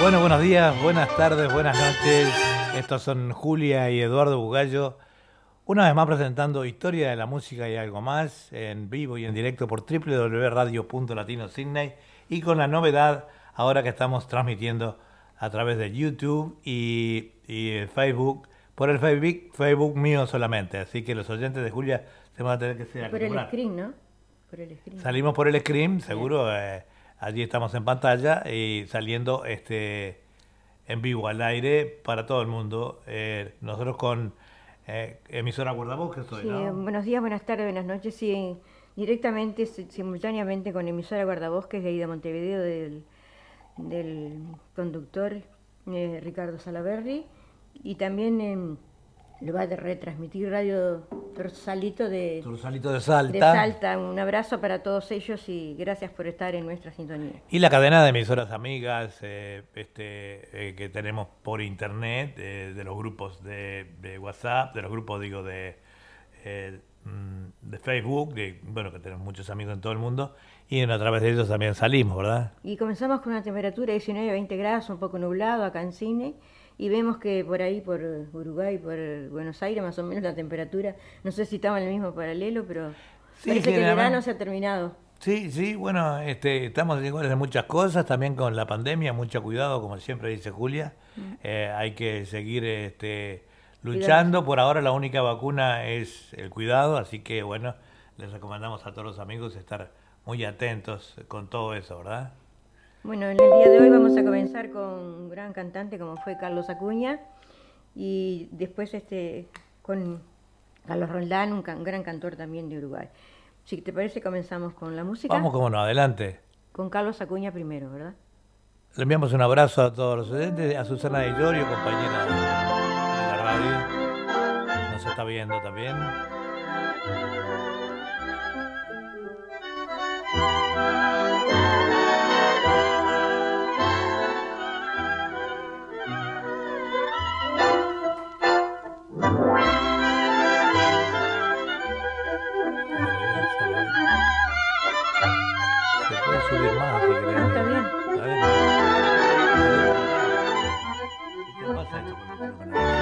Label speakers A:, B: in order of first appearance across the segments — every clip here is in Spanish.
A: Bueno, buenos días, buenas tardes, buenas noches. Estos son Julia y Eduardo Bugallo. Una vez más presentando Historia de la Música y algo más en vivo y en directo por www.radio.latino Sydney y con la novedad ahora que estamos transmitiendo a través de YouTube y, Facebook, por el Facebook, Facebook mío solamente. Así que los oyentes de Julia se van a tener que ser
B: Por el screen, ¿no? Por
A: el screen. Salimos por el screen, seguro. Eh, allí estamos en pantalla y saliendo este en vivo al aire para todo el mundo. Eh, nosotros con eh, emisora Guardavoz, que
B: soy, sí, Buenos días, buenas tardes, buenas noches. Sí, directamente, simultáneamente con emisora Guardavoz, que es de ahí de Montevideo, del, del conductor eh, Ricardo Salaberry, y también en lo va a retransmitir Radio Torsalito de,
A: Torsalito de Salta.
B: De Salta. Un abrazo para todos ellos y gracias por estar en nuestra sintonía.
A: Y la cadena de emisoras amigas eh, este, eh, que tenemos por internet, eh, de los grupos de, WhatsApp, de los grupos, digo, de, mm, de Facebook, de, bueno, que tenemos muchos amigos en todo el mundo, y a través de ellos también salimos, ¿verdad?
B: Y comenzamos con una temperatura de 19-20 grados, un poco nublado acá en Cine y vemos que por ahí, por Uruguay, por Buenos Aires, más o menos la temperatura, no sé si estamos en el mismo paralelo, pero parece que el verano se ha terminado.
A: Sí, sí, bueno, este, estamos iguales de muchas cosas, también con la pandemia, mucho cuidado, como siempre dice Julia, mm. eh, hay que seguir este, luchando, por ahora la única vacuna es el cuidado, así que bueno, les recomendamos a todos los amigos estar muy atentos con todo eso, ¿verdad?
B: Bueno, en el día de hoy vamos a comenzar con un gran cantante como fue Carlos Acuña y después este con Carlos Roldán, un, gran cantor también de Uruguay. Si te parece, comenzamos con la música.
A: Vamos, como no, adelante.
B: Con Carlos Acuña primero, ¿verdad?
A: Le enviamos un abrazo a todos los oyentes, a Susana de Llorio, compañera de la radio. Nos está viendo también.
C: subir más está bien. ¿Qué pasa esto con el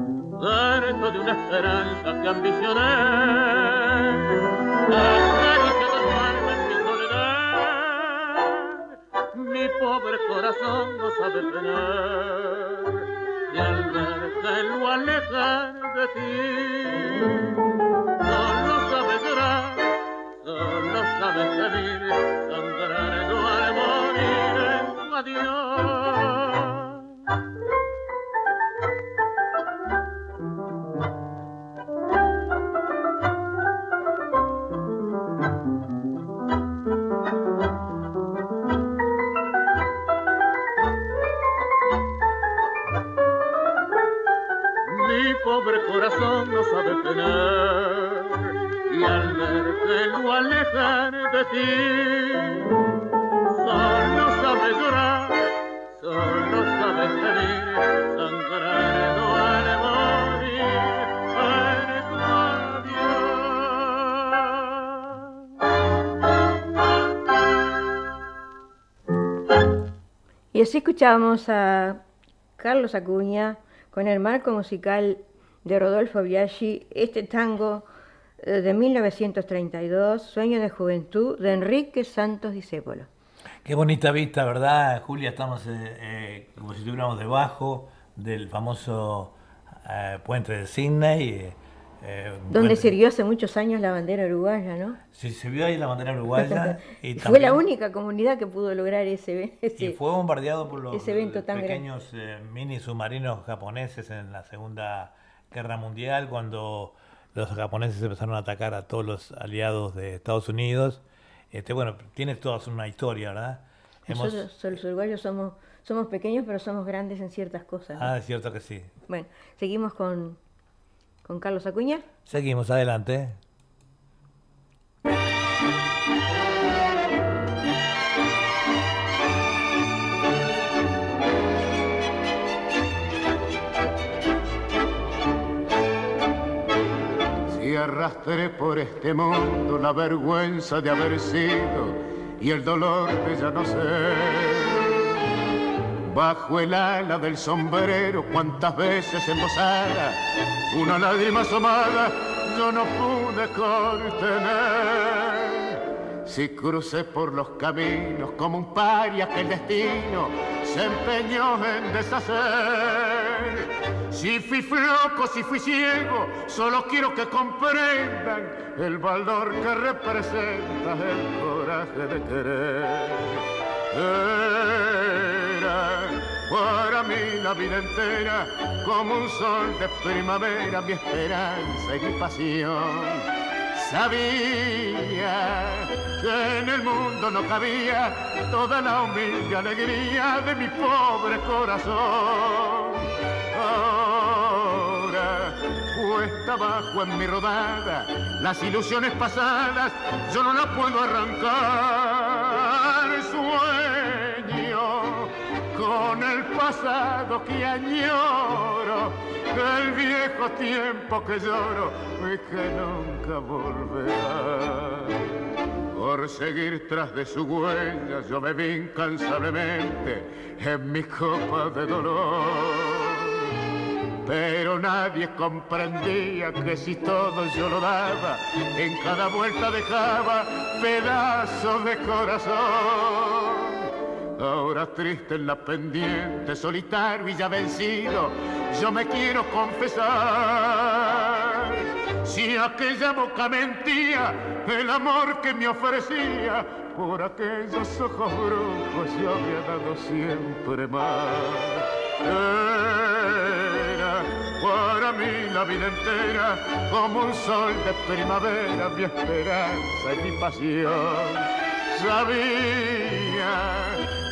C: Harto de una esperanza que ambicioné, soledad, mi pobre corazón no sabe penar, y al verte lo alejar de ti. Solo sabes llorar, solo sabes pedir, sangrando al morir en tu adiós.
B: Escuchamos a Carlos Acuña con el marco musical de Rodolfo Biaggi, este tango eh, de 1932, Sueño de Juventud, de Enrique Santos Discépolo.
A: Qué bonita vista, ¿verdad, Julia? Estamos eh, eh, como si estuviéramos debajo del famoso puente de Sydney.
B: Donde sirvió hace muchos años la bandera uruguaya, ¿no?
A: Sí, se vio ahí la bandera uruguaya.
B: y fue la única comunidad que pudo lograr ese,
A: ese Y fue bombardeado por los pequeños mini submarinos japoneses en la Segunda Guerra Mundial, cuando los japoneses empezaron a atacar a todos los aliados de Estados Unidos. Este, bueno, tiene toda una historia, ¿verdad?
B: Nosotros los uruguayos somos, somos pequeños, pero somos grandes en ciertas cosas.
A: Ah, es cierto que sí.
B: Bueno, seguimos con, con Carlos Acuña.
A: Seguimos, adelante.
C: arrastré por este mundo la vergüenza de haber sido y el dolor de ya no ser. Bajo el ala del sombrero, cuántas veces embosada, una lágrima asomada, yo no pude contener. Si crucé por los caminos como un paria que el destino se empeñó en deshacer si fui floco, si fui ciego, solo quiero que comprendan el valor que representa el coraje de querer. Era para mí la vida entera como un sol de primavera, mi esperanza y mi pasión. Sabía que en el mundo no cabía toda la humilde alegría de mi pobre corazón ahora cuesta abajo en mi rodada las ilusiones pasadas yo no las puedo arrancar con el pasado que añoro el viejo tiempo que lloro y que nunca volverá por seguir tras de su huella yo me vi incansablemente en mi copa de dolor pero nadie comprendía que si todo yo lo daba, en cada vuelta dejaba pedazos de corazón. Ahora triste en la pendiente, solitario y ya vencido, yo me quiero confesar. Si aquella boca mentía, el amor que me ofrecía, por aquellos ojos brujos yo había dado siempre más para mí la vida entera como un sol de primavera, mi esperanza y mi pasión. Sabía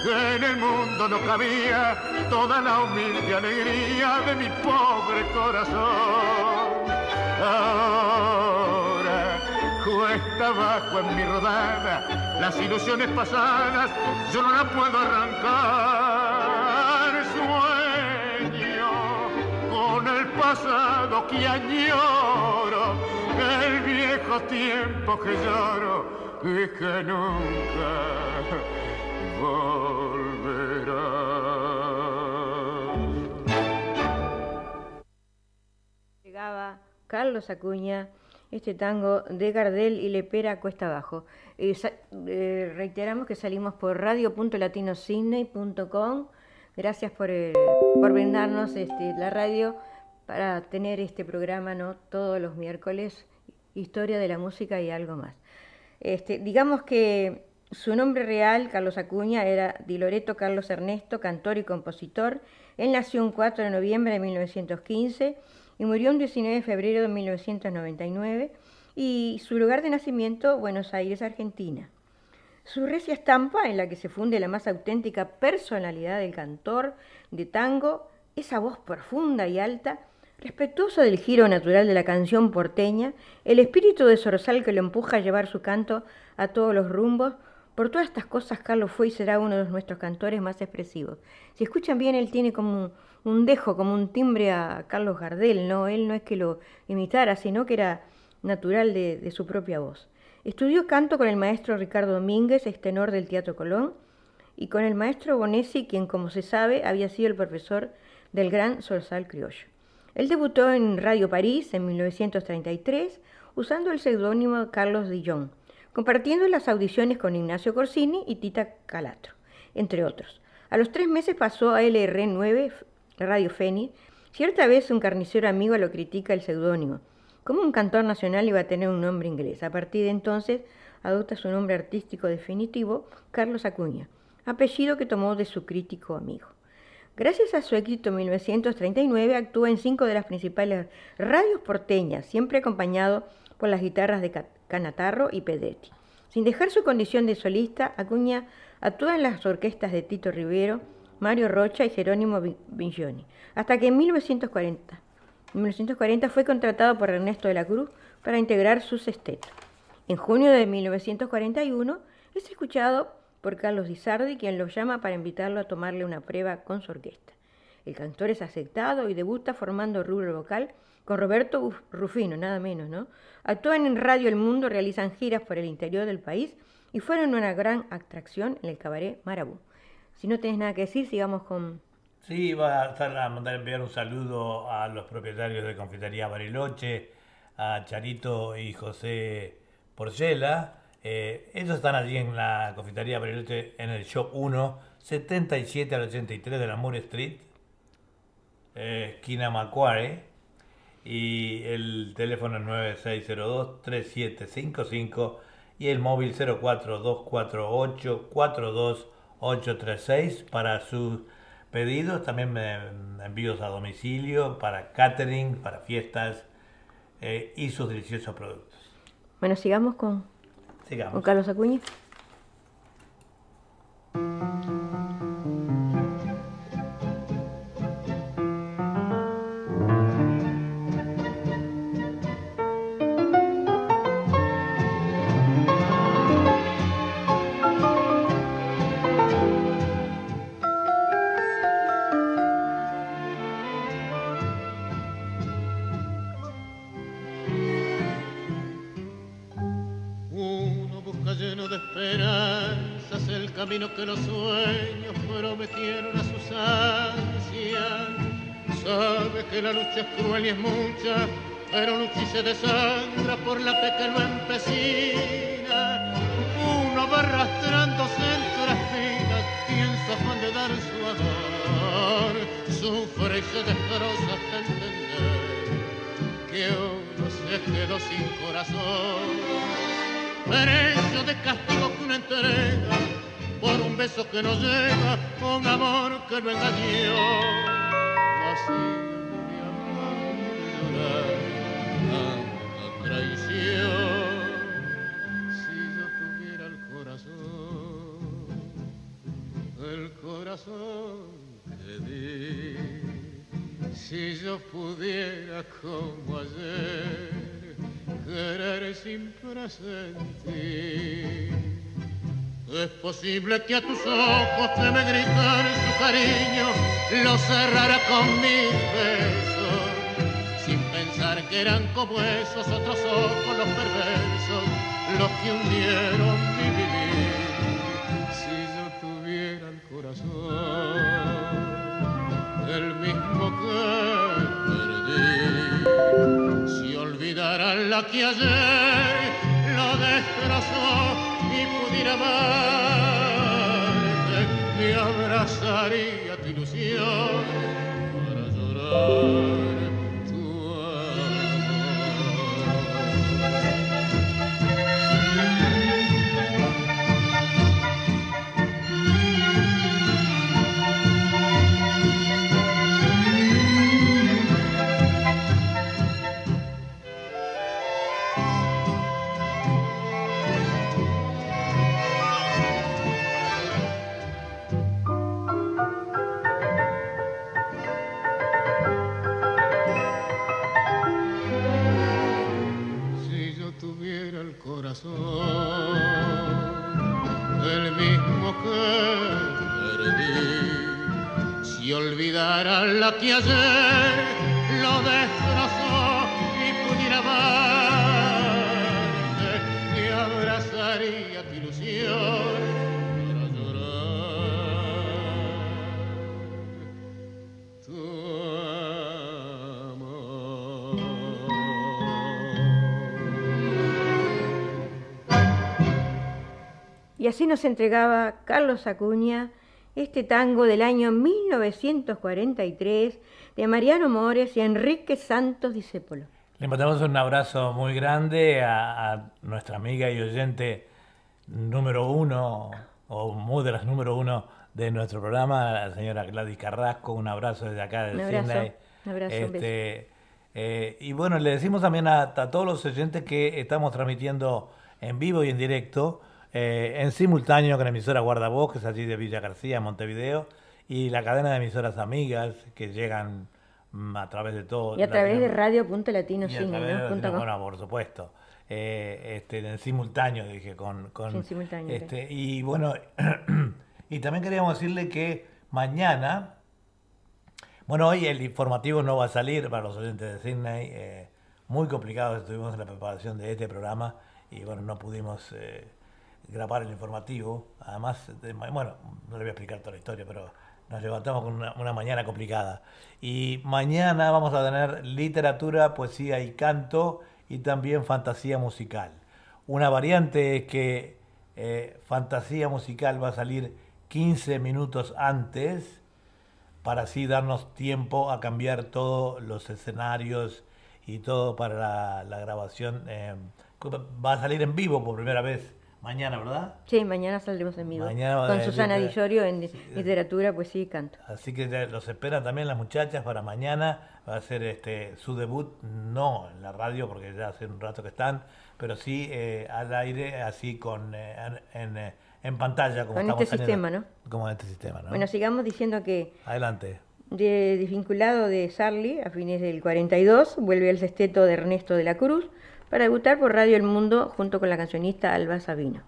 C: en el mundo no cabía toda la humilde alegría de mi pobre corazón. Ahora cuesta abajo en mi rodada las ilusiones pasadas, yo no las puedo arrancar pasado que añoro, el viejo tiempo que lloro y que nunca volverá.
B: Llegaba Carlos Acuña este tango de Gardel y Lepera cuesta abajo. Eh, reiteramos que salimos por radio.latinosidney.com. Gracias por, eh, por brindarnos este, la radio para tener este programa ¿no? todos los miércoles, historia de la música y algo más. Este, digamos que su nombre real, Carlos Acuña, era Di Loreto Carlos Ernesto, cantor y compositor. Él nació un 4 de noviembre de 1915 y murió un 19 de febrero de 1999 y su lugar de nacimiento, Buenos Aires, Argentina. Su recia estampa, en la que se funde la más auténtica personalidad del cantor de tango, esa voz profunda y alta, Respetuoso del giro natural de la canción porteña, el espíritu de Zorzal que lo empuja a llevar su canto a todos los rumbos, por todas estas cosas Carlos fue y será uno de nuestros cantores más expresivos. Si escuchan bien, él tiene como un, dejo, como un timbre a Carlos Gardel, ¿no? Él no es que lo imitara, sino que era natural de, su propia voz. Estudió canto con el maestro Ricardo Domínguez, ex tenor del Teatro Colón, y con el maestro Bonesi, quien, como se sabe, había sido el profesor del gran Sorsal criollo. Él debutó en Radio París en 1933 usando el seudónimo Carlos Dillon, compartiendo las audiciones con Ignacio Corsini y Tita Calatro, entre otros. A los tres meses pasó a LR9 Radio Fénix. Cierta vez un carnicero amigo lo critica el seudónimo. Como un cantor nacional iba a tener un nombre inglés? A partir de entonces adopta su nombre artístico definitivo, Carlos Acuña, apellido que tomó de su crítico amigo. Gracias a su éxito en 1939 actúa en cinco de las principales radios porteñas, siempre acompañado por las guitarras de Canatarro y Pedretti. Sin dejar su condición de solista, Acuña actúa en las orquestas de Tito Rivero, Mario Rocha y Jerónimo Vigioni, hasta que en 1940, en 1940 fue contratado por Ernesto de la Cruz para integrar su sexteto. En junio de 1941 es escuchado por Carlos Di Sardi, quien lo llama para invitarlo a tomarle una prueba con su orquesta. El cantor es aceptado y debuta formando rubro vocal con Roberto Rufino, nada menos, ¿no? Actúan en Radio El Mundo, realizan giras por el interior del país y fueron una gran atracción en el cabaret Marabú. Si no tenés nada que decir, sigamos con...
A: Sí, va a, estar a mandar enviar un saludo a los propietarios de Confitería Bariloche, a Charito y José Porcela, eh, ellos están allí en la confitería Bariloche en el Shop 1, 77 al 83 de la Moore Street, eh, esquina Macquarie, y el teléfono es 9602-3755 y el móvil 04248-42836 para sus pedidos, también envíos a domicilio, para catering, para fiestas eh, y sus deliciosos productos.
B: Bueno, sigamos con
A: Sigamos.
B: con Carlos Acuña.
C: Que los sueños prometieron a sus ansias. Sabe que la lucha es cruel y es mucha, pero lucha y se desangra por la que lo empecina. Uno va arrastrándose entre las espinas y en su afán de dar su amor, sufre y se destroza hasta entender que uno se quedó sin corazón precio de castigo que una entrega por un beso que no llega, un amor que lo engañó. Así mi amor tanta traición. Si yo tuviera el corazón, el corazón que di, si yo pudiera como ayer querer sin presentir. Es posible que a tus ojos que me gritan su cariño lo cerrara con mis besos, sin pensar que eran como esos otros ojos los perversos, los que hundieron mi vivir. Si yo tuviera el corazón, el mismo que perdí, si olvidara la que ayer lo destrozó y pudiera amarte, me abrazaría tu ilusión para llorar
B: así nos entregaba Carlos Acuña este tango del año 1943 de Mariano Mores y Enrique Santos Discépolo.
A: Le mandamos un abrazo muy grande a, nuestra amiga y oyente número uno, o muy de las número uno de nuestro programa, la señora Gladys Carrasco. Un abrazo desde acá de
B: un abrazo, Un abrazo,
A: este, eh, y bueno, le decimos también a, todos los oyentes que estamos transmitiendo en vivo y en directo, eh, en simultáneo con la emisora Guardavoz, que es allí de Villa García, Montevideo, y la cadena de emisoras amigas que llegan mm, a través de todo.
B: Y a través de Radio Punto Latino
A: Bueno, por supuesto. Eh, este, en simultáneo, dije, con... con
B: simultáneo,
A: este, y bueno, y también queríamos decirle que mañana, bueno, hoy el informativo no va a salir para los oyentes de Sydney, eh, muy complicado estuvimos en la preparación de este programa y bueno, no pudimos eh, grabar el informativo, además, bueno, no le voy a explicar toda la historia, pero nos levantamos con una, mañana complicada. Y mañana vamos a tener literatura, poesía y canto y también fantasía musical. Una variante es que eh, fantasía musical va a salir 15 minutos antes para así darnos tiempo a cambiar todos los escenarios y todo para la, grabación. Eh, va a salir en vivo por primera vez Mañana, ¿verdad?
B: Sí, mañana saldremos en vivo. con Susana Di Llorio en literatura, poesía y canto.
A: Así que los esperan también las muchachas para mañana. Va a ser este su debut, no en la radio, porque ya hace un rato que están, pero sí eh, al aire, así con eh, en, eh, en, pantalla.
B: Como con este sistema, ¿no?
A: Como en este sistema, ¿no?
B: Bueno, sigamos diciendo que...
A: Adelante.
B: De, desvinculado de Sarli, a fines del 42, vuelve al sexteto de Ernesto de la Cruz para debutar por Radio El Mundo junto con la cancionista Alba Sabino.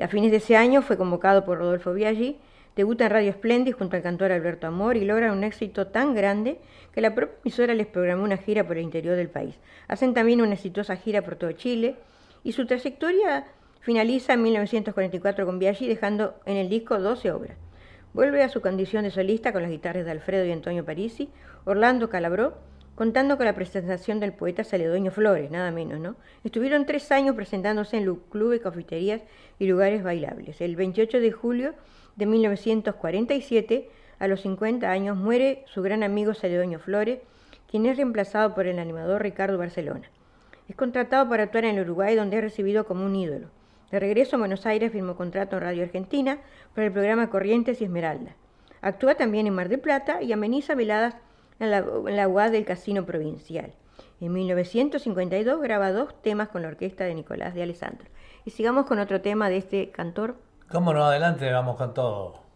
B: A fines de ese año fue convocado por Rodolfo Biaggi, debuta en Radio Splendid junto al cantor Alberto Amor y logra un éxito tan grande que la propia emisora les programó una gira por el interior del país. Hacen también una exitosa gira por todo Chile y su trayectoria finaliza en 1944 con Biaggi dejando en el disco 12 obras. Vuelve a su condición de solista con las guitarras de Alfredo y Antonio Parisi, Orlando Calabró contando con la presentación del poeta Saledoño Flores, nada menos, ¿no? Estuvieron tres años presentándose en clubes, cafeterías y lugares bailables. El 28 de julio de 1947, a los 50 años, muere su gran amigo Saledoño Flores, quien es reemplazado por el animador Ricardo Barcelona. Es contratado para actuar en Uruguay, donde es recibido como un ídolo. De regreso a Buenos Aires firmó contrato en Radio Argentina para el programa Corrientes y Esmeralda. Actúa también en Mar del Plata y ameniza veladas en la, en UAD del Casino Provincial. En 1952 graba dos temas con la orquesta de Nicolás de Alessandro. Y sigamos con otro tema de este cantor.
A: ¿Cómo no? Adelante, vamos con todo.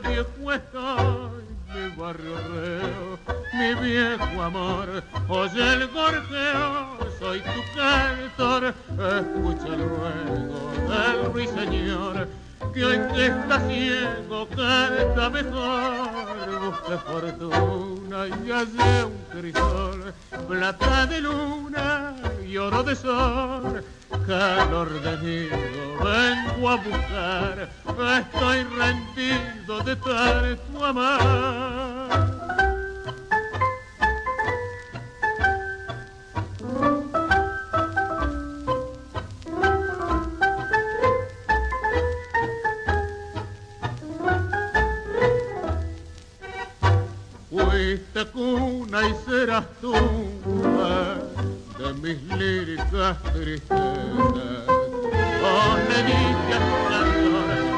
D: de
C: mi barrio reo, mi viejo
D: amor, oye el gorjeo, soy tu cantor, escucha el ruego del ruiseñor, que hoy que está ciego canta mejor, busca fortuna y hace un crisol, plata de luna y oro de sol,
E: calor de nido vengo a buscar, estoy rendido de tu amar. Fuiste cuna y serás tú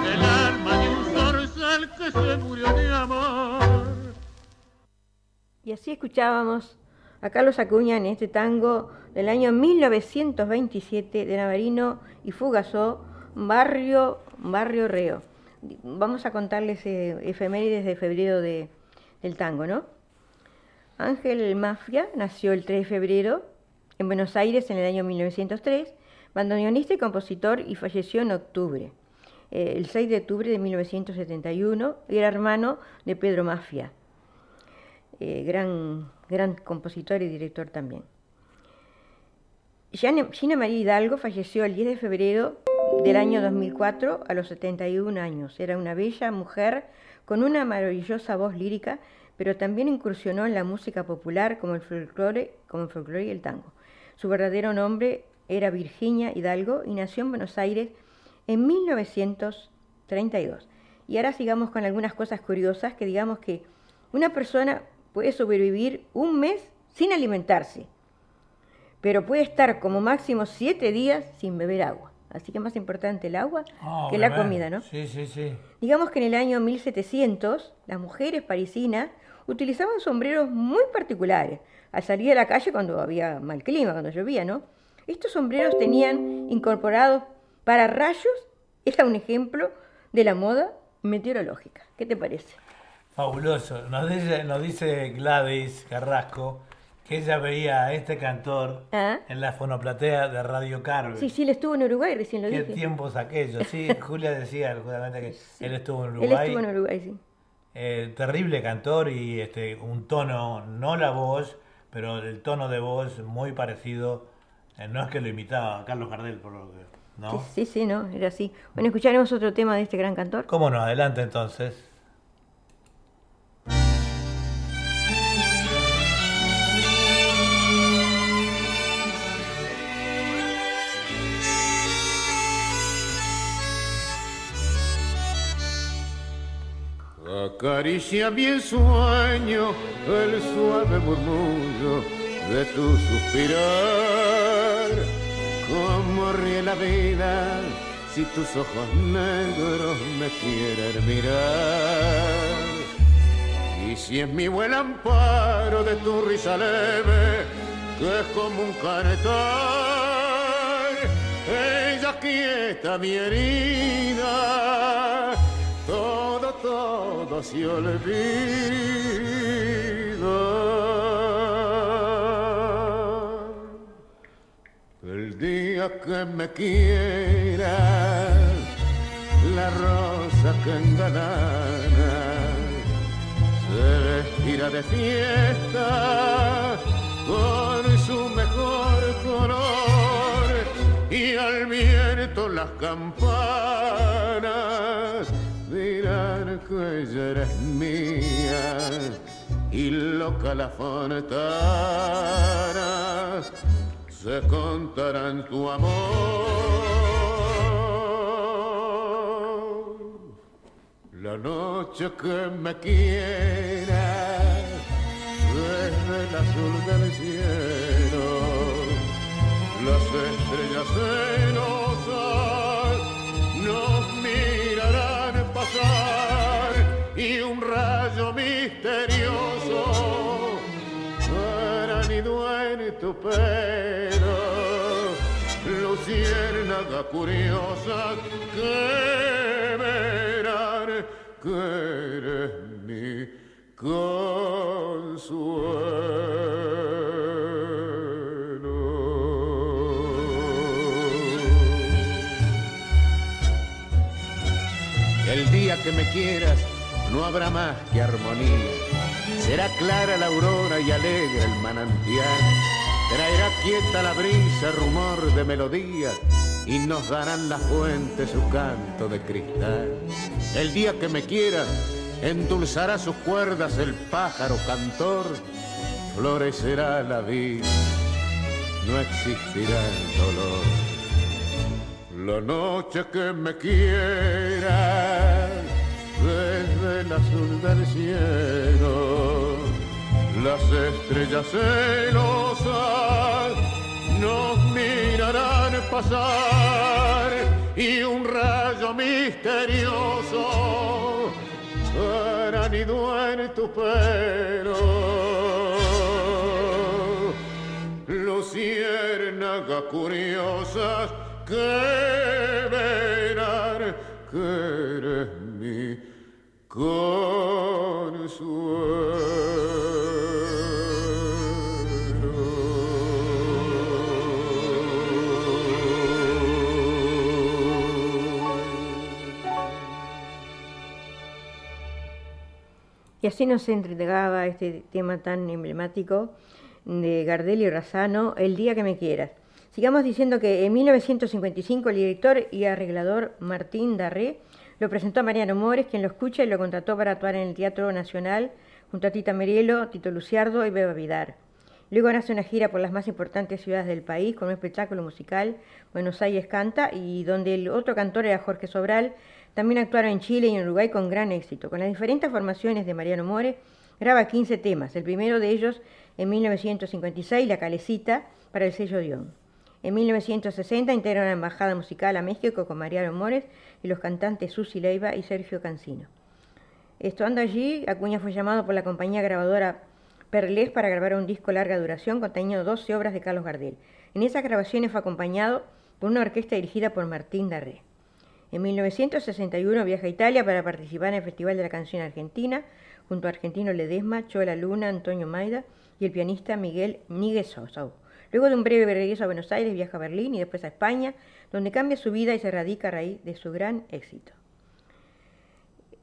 E: el alma de un zorzal que se murió de amor.
B: Y así escuchábamos a Carlos Acuña en este tango del año 1927 de Navarino y Fugazó, Barrio, Barrio Reo. Vamos a contarles eh, efemérides de febrero de, del tango, ¿no? Ángel Mafia nació el 3 de febrero en Buenos Aires en el año 1903, bandoneonista y compositor y falleció en octubre, eh, el 6 de octubre de 1971, era hermano de Pedro Mafia, eh, gran, gran compositor y director también. Gina María Hidalgo falleció el 10 de febrero del año 2004 a los 71 años. Era una bella mujer con una maravillosa voz lírica, pero también incursionó en la música popular como el folclore, como el folclore y el tango. Su verdadero nombre era Virginia Hidalgo y nació en Buenos Aires en 1932. Y ahora sigamos con algunas cosas curiosas que digamos que una persona puede sobrevivir un mes sin alimentarse, pero puede estar como máximo siete días sin beber agua. Así que más importante el agua
A: Ah,
B: que la comida, ¿no?
A: Sí, sí, sí.
B: Digamos que en el año 1700 las mujeres parisinas utilizaban sombreros muy particulares al salir a la calle cuando había mal clima, cuando llovía, ¿no? Estos sombreros tenían incorporados para rayos, era un ejemplo de la moda meteorológica. ¿Qué te parece?
A: Fabuloso. Nos dice, nos dice Gladys Carrasco que ella veía a este cantor
B: Ah.
A: en la fonoplatea de Radio Carve.
B: Sí, sí, él estuvo en Uruguay, recién lo
A: Qué
B: dije.
A: tiempos aquellos. Sí, Julia decía justamente que él estuvo en
B: Él
A: Uruguay.
B: estuvo en Uruguay, sí.
A: Eh, terrible cantor y este un tono, no la voz, pero el tono de voz muy parecido. eh, no es que lo imitaba a Carlos Gardel, por lo que. ¿No?
B: Sí, sí, sí, no, era así. Bueno, escucharemos otro tema de este gran cantor.
A: ¿Cómo no? Adelante entonces.
C: Acaricia mi sueño el suave murmullo de tu suspirar. Como ríe la vida si tus ojos negros me quieren mirar. Y si es mi buen amparo de tu risa leve, que es como un canetar, ella quieta mi herida, todo, todo se olvida. El día que me quieras, la rosa que engalana se vestirá de fiesta con su mejor color y al viento las campanas dirán que ella eres mía. Y loca la fontana se contarán tu amor. La noche que me quieras desde el azul del cielo, las estrellas celosas y un rayo misterioso hará nido en tu pelo luciérnaga curiosa que verán que eres mi consuelo. El día que me quieras no habrá más que armonía. Será clara la aurora y alegre el manantial. traerá quieta la brisa, rumor de melodía, y nos darán la fuente su canto de cristal. El día que me quieras, endulzará sus cuerdas el pájaro cantor, florecerá la vida, no existirá el dolor. La noche que me quiera desde el azul del cielo, las estrellas celosas nos mirarán pasar y un rayo misterioso hará nido en tu pelo. Luciérnagas curiosas que verán que eres mi
B: Y así nos entregaba este tema tan emblemático de Gardel y Razano, El día que me quieras. Sigamos diciendo que en 1955 el director y arreglador Martín Darré lo presentó a Mariano Mores, quien lo escucha y lo contrató para actuar en el Teatro Nacional junto a Tita Merielo, Tito Luciardo y Beba Vidar. Luego hace una gira por las más importantes ciudades del país con un espectáculo musical, Buenos Aires Canta, y donde el otro cantor era Jorge Sobral, también actuaron en Chile y en Uruguay con gran éxito. Con las diferentes formaciones de Mariano More, graba 15 temas, el primero de ellos en 1956, La Calecita, para el sello Dion. En 1960 integra una embajada musical a México con Mariano Mores y los cantantes Susi Leiva y Sergio Cancino. Estando allí, Acuña fue llamado por la compañía grabadora Perlés para grabar un disco larga duración conteniendo 12 obras de Carlos Gardel. En esas grabaciones fue acompañado por una orquesta dirigida por Martín Darré. En 1961 viaja a Italia para participar en el Festival de la Canción Argentina junto a Argentino Ledesma, Chola Luna, Antonio Maida y el pianista Miguel Níguez Sosa. Luego de un breve regreso a Buenos Aires viaja a Berlín y después a España, donde cambia su vida y se radica a raíz de su gran éxito.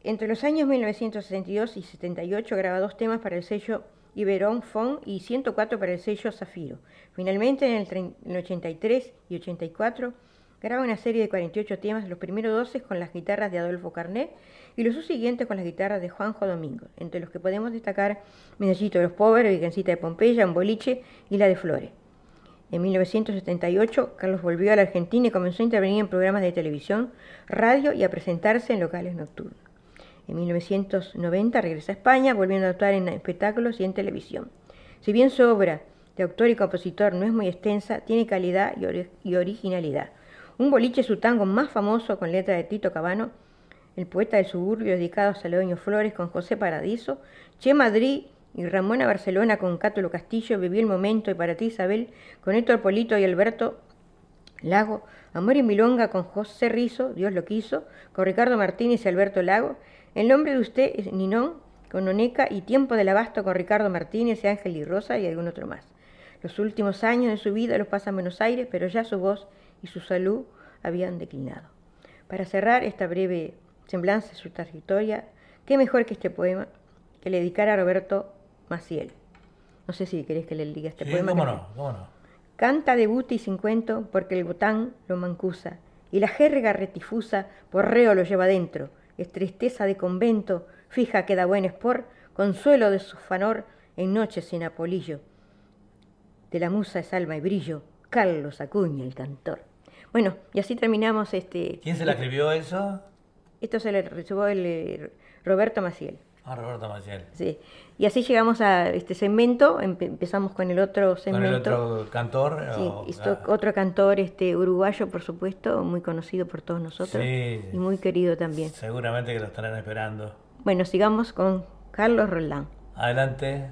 B: Entre los años 1962 y 78 graba dos temas para el sello Iberón Fon y 104 para el sello Zafiro. Finalmente, en el, en el 83 y 84 Graba una serie de 48 temas, los primeros 12 con las guitarras de Adolfo Carnet y los siguientes con las guitarras de Juanjo Domingo, entre los que podemos destacar Medallito de los Pobres, Virgencita de Pompeya, Un Boliche y La de Flores. En 1978, Carlos volvió a la Argentina y comenzó a intervenir en programas de televisión, radio y a presentarse en locales nocturnos. En 1990 regresa a España, volviendo a actuar en espectáculos y en televisión. Si bien su obra de autor y compositor no es muy extensa, tiene calidad y, originalidad. Un boliche su tango más famoso con letra de Tito Cabano, el poeta del suburbio dedicado a Saledoño Flores con José Paradiso, Che Madrid y Ramona Barcelona con Cátulo Castillo, Viví el Momento y para ti Isabel, con Héctor Polito y Alberto Lago, Amor y Milonga con José Rizo, Dios lo quiso, con Ricardo Martínez y Alberto Lago, El nombre de usted es Ninón, con Oneca y Tiempo del Abasto con Ricardo Martínez y Ángel y Rosa y algún otro más. Los últimos años de su vida los pasa en Buenos Aires, pero ya su voz y su salud habían declinado. Para cerrar esta breve semblanza de su trayectoria, qué mejor que este poema que le dedicara a Roberto Maciel. No sé si querés que le diga este poema.
A: Cómo no, cómo no.
B: Canta de buti sin cuento porque el botán lo mancusa y la jerga retifusa por reo lo lleva dentro. Es tristeza de convento, fija que da buen espor, consuelo de su fanor en noches sin apolillo. De la musa es alma y brillo, Carlos Acuña, el cantor. Bueno, y así terminamos este...
A: ¿Quién se la escribió eso?
B: Esto se le recibió el eh, Roberto Maciel.
A: Ah, Roberto Maciel.
B: Sí. Y así llegamos a este segmento, empezamos con el otro segmento.
A: ¿Con el otro cantor?
B: Sí, otro cantor este, uruguayo, por supuesto, muy conocido por todos nosotros. Sí. Y muy querido también.
A: Seguramente que lo estarán esperando.
B: Bueno, sigamos con Carlos Roldán.
A: Adelante.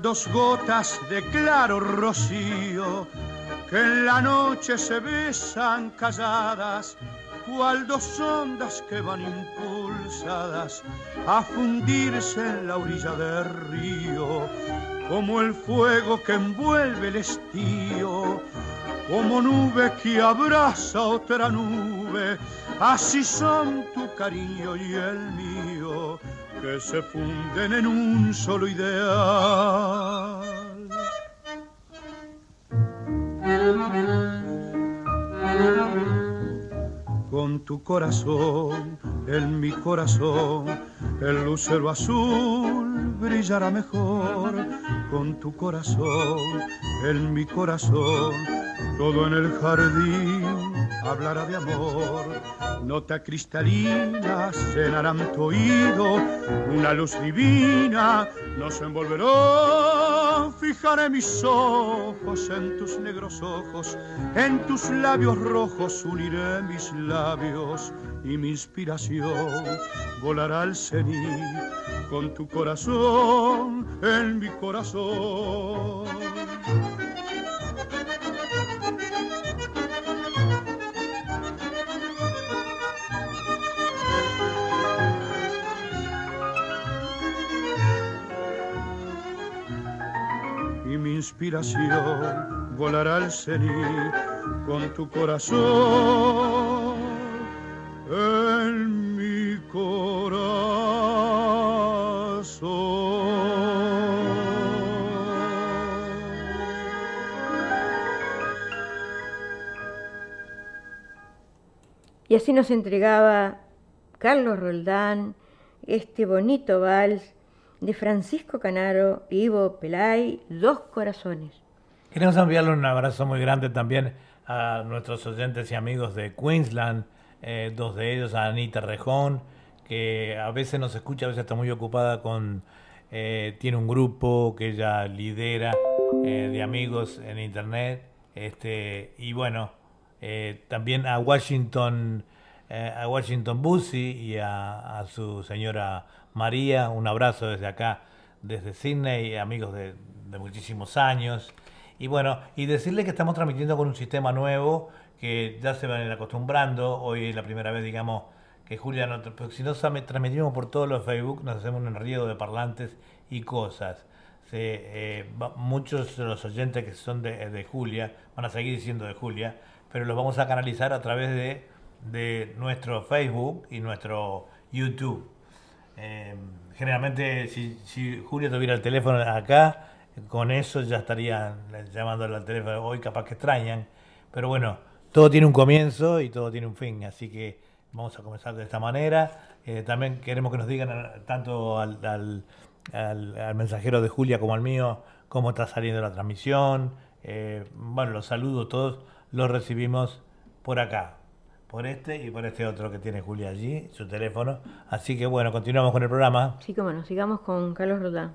F: Dos gotas de claro rocío que en la noche se besan calladas, cual dos ondas que van impulsadas a fundirse en la orilla del río, como el fuego que envuelve el estío, como nube que abraza otra nube, así son tu cariño y el mío, que se funden en un solo ideal. Con tu corazón, en mi corazón, el lucero azul brillará mejor. Con tu corazón, en mi corazón, todo en el jardín hablará de amor. Nota cristalina cenarán tu oído, una luz divina nos envolverá. Fijaré mis ojos en tus negros ojos, en tus labios rojos uniré mis labios y mi inspiración volará al cenit con tu corazón en mi corazón. Inspiración volará al cenit con tu corazón en mi corazón.
B: Y así nos entregaba Carlos Roldán este bonito vals de Francisco Canaro Ivo Pelay, Dos Corazones.
A: Queremos enviarle un abrazo muy grande también a nuestros oyentes y amigos de Queensland, eh, dos de ellos, a Anita Rejón, que a veces nos escucha, a veces está muy ocupada con... Eh, tiene un grupo que ella lidera eh, de amigos en internet. Este, y bueno, también a Washington, a Washington Busy y a, su señora María, un abrazo desde acá, desde Sydney, amigos de, muchísimos años. Y bueno, y decirle que estamos transmitiendo con un sistema nuevo que ya se van acostumbrando. Hoy es la primera vez, digamos, que Julia, no, si no transmitimos por todos los Facebook, nos hacemos un enrío de parlantes y cosas. Eh, muchos de los oyentes que son de, de, Julia van a seguir siendo de Julia, pero los vamos a canalizar a través de, de nuestro Facebook y nuestro YouTube. Em, generalmente, si, si, Julia tuviera el teléfono acá, con eso ya estarían llamándole al teléfono. Hoy capaz que extrañan. Pero bueno, todo tiene un comienzo y todo tiene un fin. Así que vamos a comenzar de esta manera. Eh, también queremos que nos digan tanto al, al, al, mensajero de Julia como al mío cómo está saliendo la transmisión. Eh, bueno, los saludos todos los recibimos por acá por este y por este otro que tiene Julia allí, su teléfono. Así que bueno, continuamos con el programa.
B: Sí, como no, sigamos con Carlos Rodán.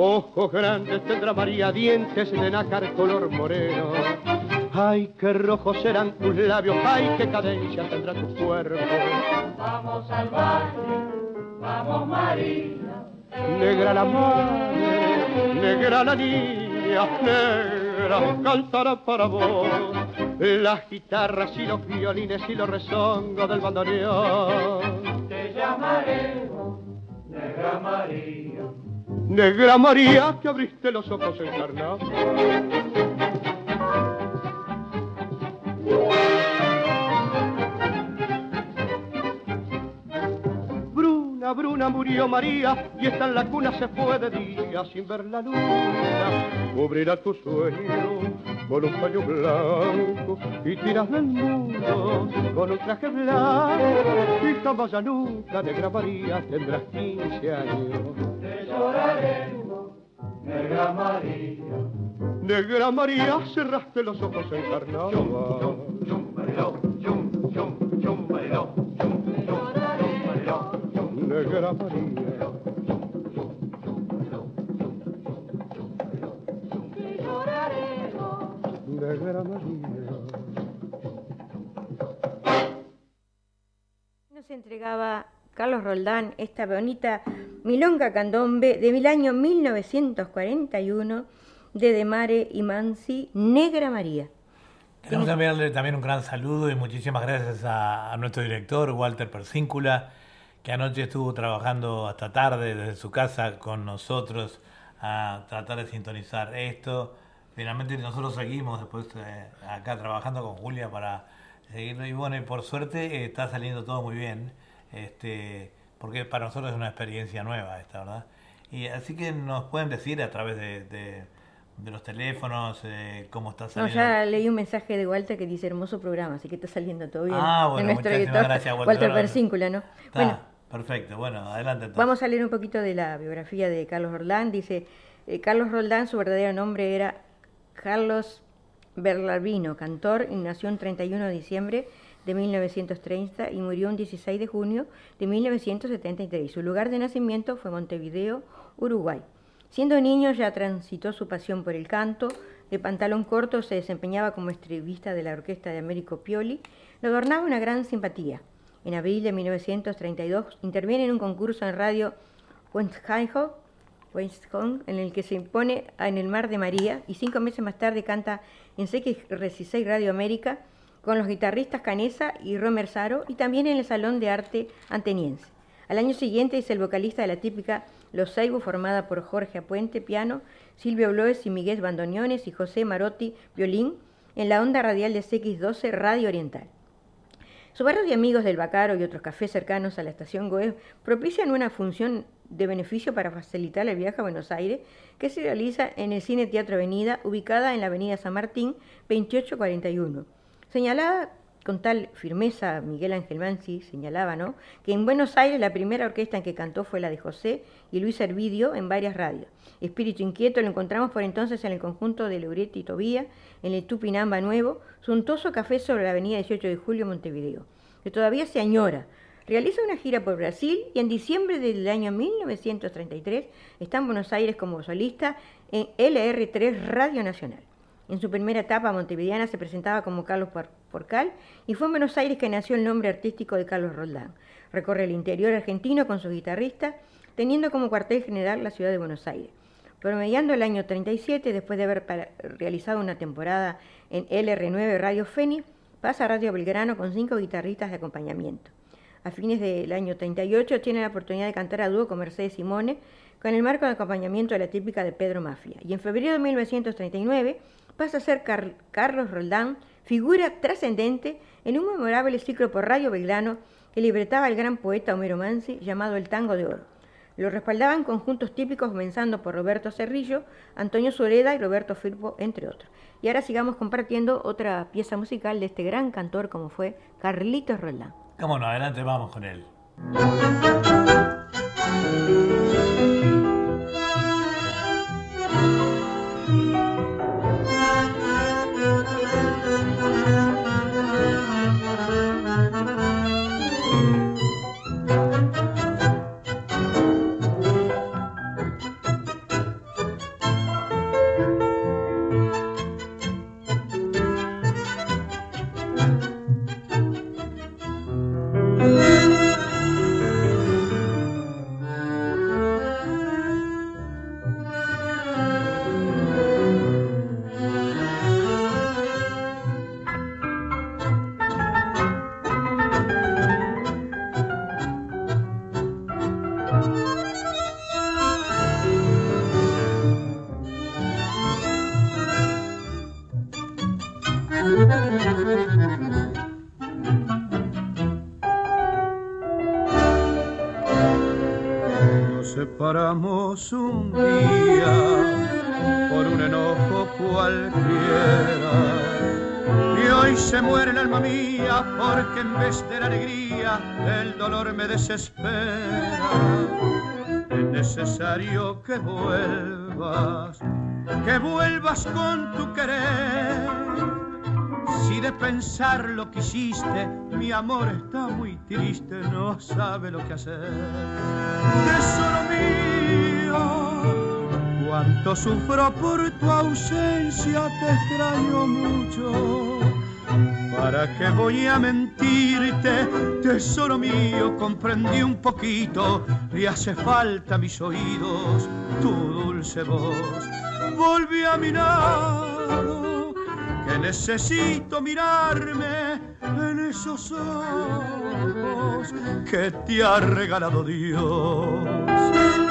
E: Ojos grandes tendrá María, dientes de nácar color moreno. Ay, qué rojos serán tus labios, ay, qué cadencia tendrá tu cuerpo.
G: Vamos al baile, vamos María.
E: Negra la madre, negra la niña, negra cantará para vos. Las guitarras y los violines y los rezongos del bandoneón.
G: Te llamaremos Negra María.
E: Negra María, que abriste los ojos en. Bruna, Bruna murió María y está en la cuna se fue de día sin ver la luna. Cubrirá tu sueño con un paño blanco y tiras del mundo con un traje blanco y jamás ya nunca, Negra María, tendrás 15 años.
G: Lloraremos, Negra María.
E: Negra María, cerraste los ojos en carnaval. Negra María. Negra María.
B: Nos entregaba Carlos Roldán esta bonita milonga candombe del año 1941 de Demare y Mansi, Negra María.
A: Queremos enviarle también un gran saludo y muchísimas gracias a, a nuestro director, Walter Persíncula, que anoche estuvo trabajando hasta tarde desde su casa con nosotros a tratar de sintonizar esto. Finalmente nosotros seguimos después eh, acá trabajando con Julia para seguirlo y bueno, y por suerte eh, está saliendo todo muy bien, este, porque para nosotros es una experiencia nueva esta, ¿verdad? Y así que nos pueden decir a través de, de- de los teléfonos eh, cómo está
B: No,
A: saliendo.
B: ya leí un mensaje de Walter que dice hermoso programa, así que está saliendo todo bien.
A: Ah, bueno, muchísimas
B: editor,
A: gracias, Walter.
B: Walter Persíncula, ¿no?
A: Está,
B: Bueno,
A: perfecto. Bueno, adelante entonces.
B: Vamos a leer un poquito de la biografía de Carlos Roldán. Dice, eh, Carlos Roldán, su verdadero nombre era Carlos Berlavino, cantor, y nació el 31 de diciembre de 1930 y murió un 16 de junio de 1973. Su lugar de nacimiento fue Montevideo, Uruguay. Siendo niño ya transitó su pasión por el canto. De pantalón corto se desempeñaba como estribista de la orquesta de Américo Pioli. Lo adornaba una gran simpatía. En abril de 1932 interviene en un concurso en radio Westheimer, en el que se impone En el Mar de María y cinco meses más tarde canta en CX16 Radio América con los guitarristas Canesa y Romer Saro y también en el Salón de Arte Anteniense. Al año siguiente es el vocalista de la típica Los Seibu formada por Jorge Apuente, piano, Silvio Bloes y Miguel Bandoneones y José Marotti, violín, en la onda radial de CX12 Radio Oriental. Su barrio de amigos del Bacaro y otros cafés cercanos a la estación Goez propician una función de beneficio para facilitar el viaje a Buenos Aires que se realiza en el Cine Teatro Avenida, ubicada en la Avenida San Martín 2841. Señalaba con tal firmeza Miguel Ángel Mansi, señalaba, ¿no? que en Buenos Aires la primera orquesta en que cantó fue la de José y Luis Hervidio en varias radios. Espíritu Inquieto lo encontramos por entonces en el conjunto de Leuretti y Tobía, en el Tupinamba Nuevo, suntuoso café sobre la avenida 18 de Julio, Montevideo, que todavía se añora. Realiza una gira por Brasil y en diciembre del año 1933 está en Buenos Aires como solista en LR3 Radio Nacional. En su primera etapa montevideana se presentaba como Carlos Por- Porcal y fue en Buenos Aires que nació el nombre artístico de Carlos Roldán. Recorre el interior argentino con sus guitarristas, teniendo como cuartel general la ciudad de Buenos Aires. Promediando el año 37, después de haber realizado una temporada en LR9 Radio Fénix, pasa a Radio Belgrano con cinco guitarristas de acompañamiento. A fines del año 38 tiene la oportunidad de cantar a dúo con Mercedes Simone con el marco de acompañamiento de la típica de Pedro Mafia. Y en febrero de 1939 pasa a ser Car- Carlos Roldán, figura trascendente en un memorable ciclo por Radio Belgrano que libretaba al gran poeta Homero Mansi llamado El Tango de Oro. Lo respaldaban conjuntos típicos comenzando por Roberto Cerrillo, Antonio Sureda y Roberto Firpo, entre otros. Y ahora sigamos compartiendo otra pieza musical de este gran cantor como fue Carlitos Roldán.
A: Cómo adelante, vamos con él.
F: Dolor me desespera. Es necesario que vuelvas, que vuelvas con tu querer. Si de pensar lo que hiciste, mi amor está muy triste, no sabe lo que hacer. Tesoro mío, cuánto sufro por tu ausencia, te extraño mucho. ¿Para qué voy a mentirte, tesoro mío? Comprendí un poquito, le hace falta a mis oídos tu dulce voz. Volví a mirar, que necesito mirarme en esos ojos que te ha regalado Dios.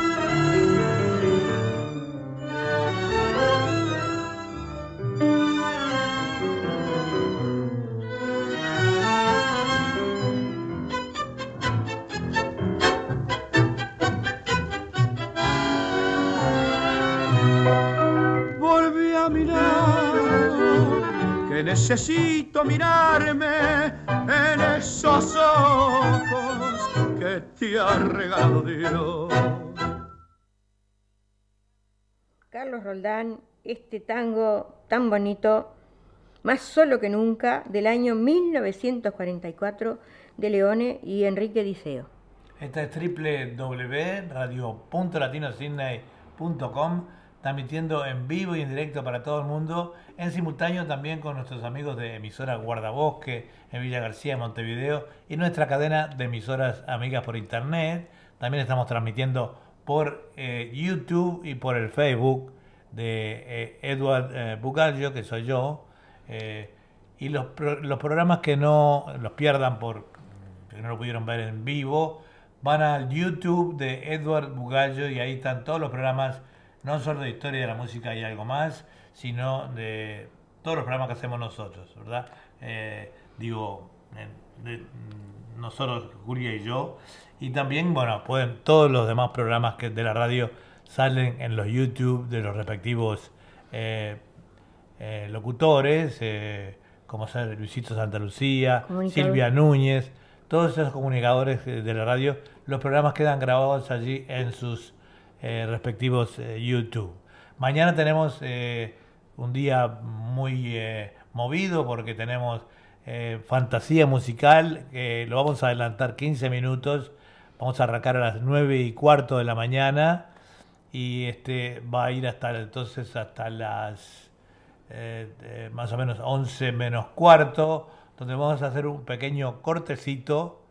F: Necesito mirarme en esos ojos que te ha regalado Dios.
B: Carlos Roldán, este tango tan bonito, más solo que nunca, del año 1944, de Leone y Enrique Diceo.
A: Esta es www.radio.latinosidney.com, transmitiendo en vivo y en directo para todo el mundo, en simultáneo también con nuestros amigos de emisora Guardabosque en Villa García, Montevideo, y nuestra cadena de emisoras amigas por internet. También estamos transmitiendo por eh, YouTube y por el Facebook de eh, Edward eh, Bugallo, que soy yo. eh, y los, los programas que no los pierdan por que no lo pudieron ver en vivo, van al YouTube de Edward Bugallo y ahí están todos los programas, no solo de historia de la música y algo más, sino de todos los programas que hacemos nosotros, ¿verdad? Eh, digo, de- mm, nosotros, Julia y yo, y también, bueno, pueden todos los demás programas que de la radio salen en los YouTube de los respectivos eh, eh, locutores, como ser Luisito Santa Lucía. Silvia Núñez, todos esos comunicadores de la radio, los programas quedan grabados allí en sus eh, respectivos eh, YouTube. Mañana tenemos eh, un día muy movido porque tenemos fantasía musical, que lo vamos a adelantar 15 minutos, vamos a arrancar a las 9 y cuarto de la mañana y este va a ir hasta entonces hasta las más o menos 11 menos cuarto, donde vamos a hacer un pequeño cortecito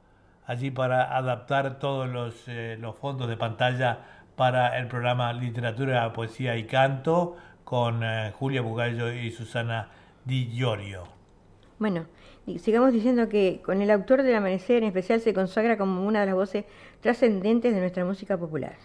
A: allí para adaptar todos los, los fondos de pantalla para el programa Literatura, Poesía y Canto con eh, Julia Bugallo y Susana Di Giorgio.
B: Bueno, sigamos diciendo que con el autor del Amanecer en especial se consagra como una de las voces trascendentes de nuestra música popular.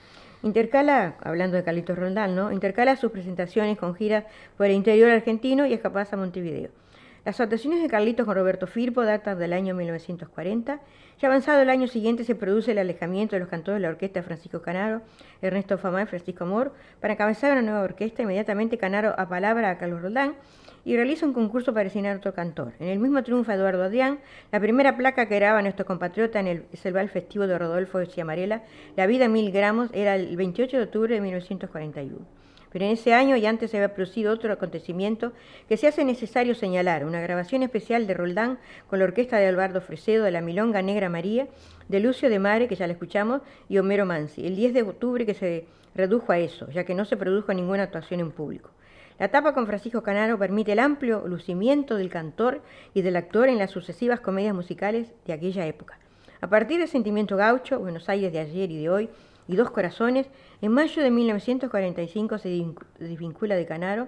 B: Intercala, hablando de Carlitos Roldán, ¿no? Intercala sus presentaciones con giras por el interior argentino y escapadas a Montevideo. Las actuaciones de Carlitos con Roberto Firpo datan del año 1940. Ya avanzado el año siguiente se produce el alejamiento de los cantores de la orquesta Francisco Canaro, Ernesto Famá y Francisco Amor para encabezar una nueva orquesta. Inmediatamente Canaro apalabra a Carlos Roldán y realiza un concurso para designar otro cantor. En el mismo triunfa Eduardo Adrián, la primera placa que graba nuestro compatriota en el Selval Festivo de Rodolfo Ciamarela, La vida mil gramos, era el 28 de octubre de 1941. Pero en ese año y antes se había producido otro acontecimiento que se hace necesario señalar, una grabación especial de Roldán con la orquesta de Albardo Fresedo de la Milonga Negra María, de Lucio de Mare, que ya la escuchamos, y Homero Mansi, el 10 de octubre que se redujo a eso, ya que no se produjo ninguna actuación en público. La tapa con Francisco Canaro permite el amplio lucimiento del cantor y del actor en las sucesivas comedias musicales de aquella época. A partir de Sentimiento Gaucho, Buenos Aires de ayer y de hoy, y Dos Corazones, en mayo de 1945 se desvincu- desvincula de Canaro,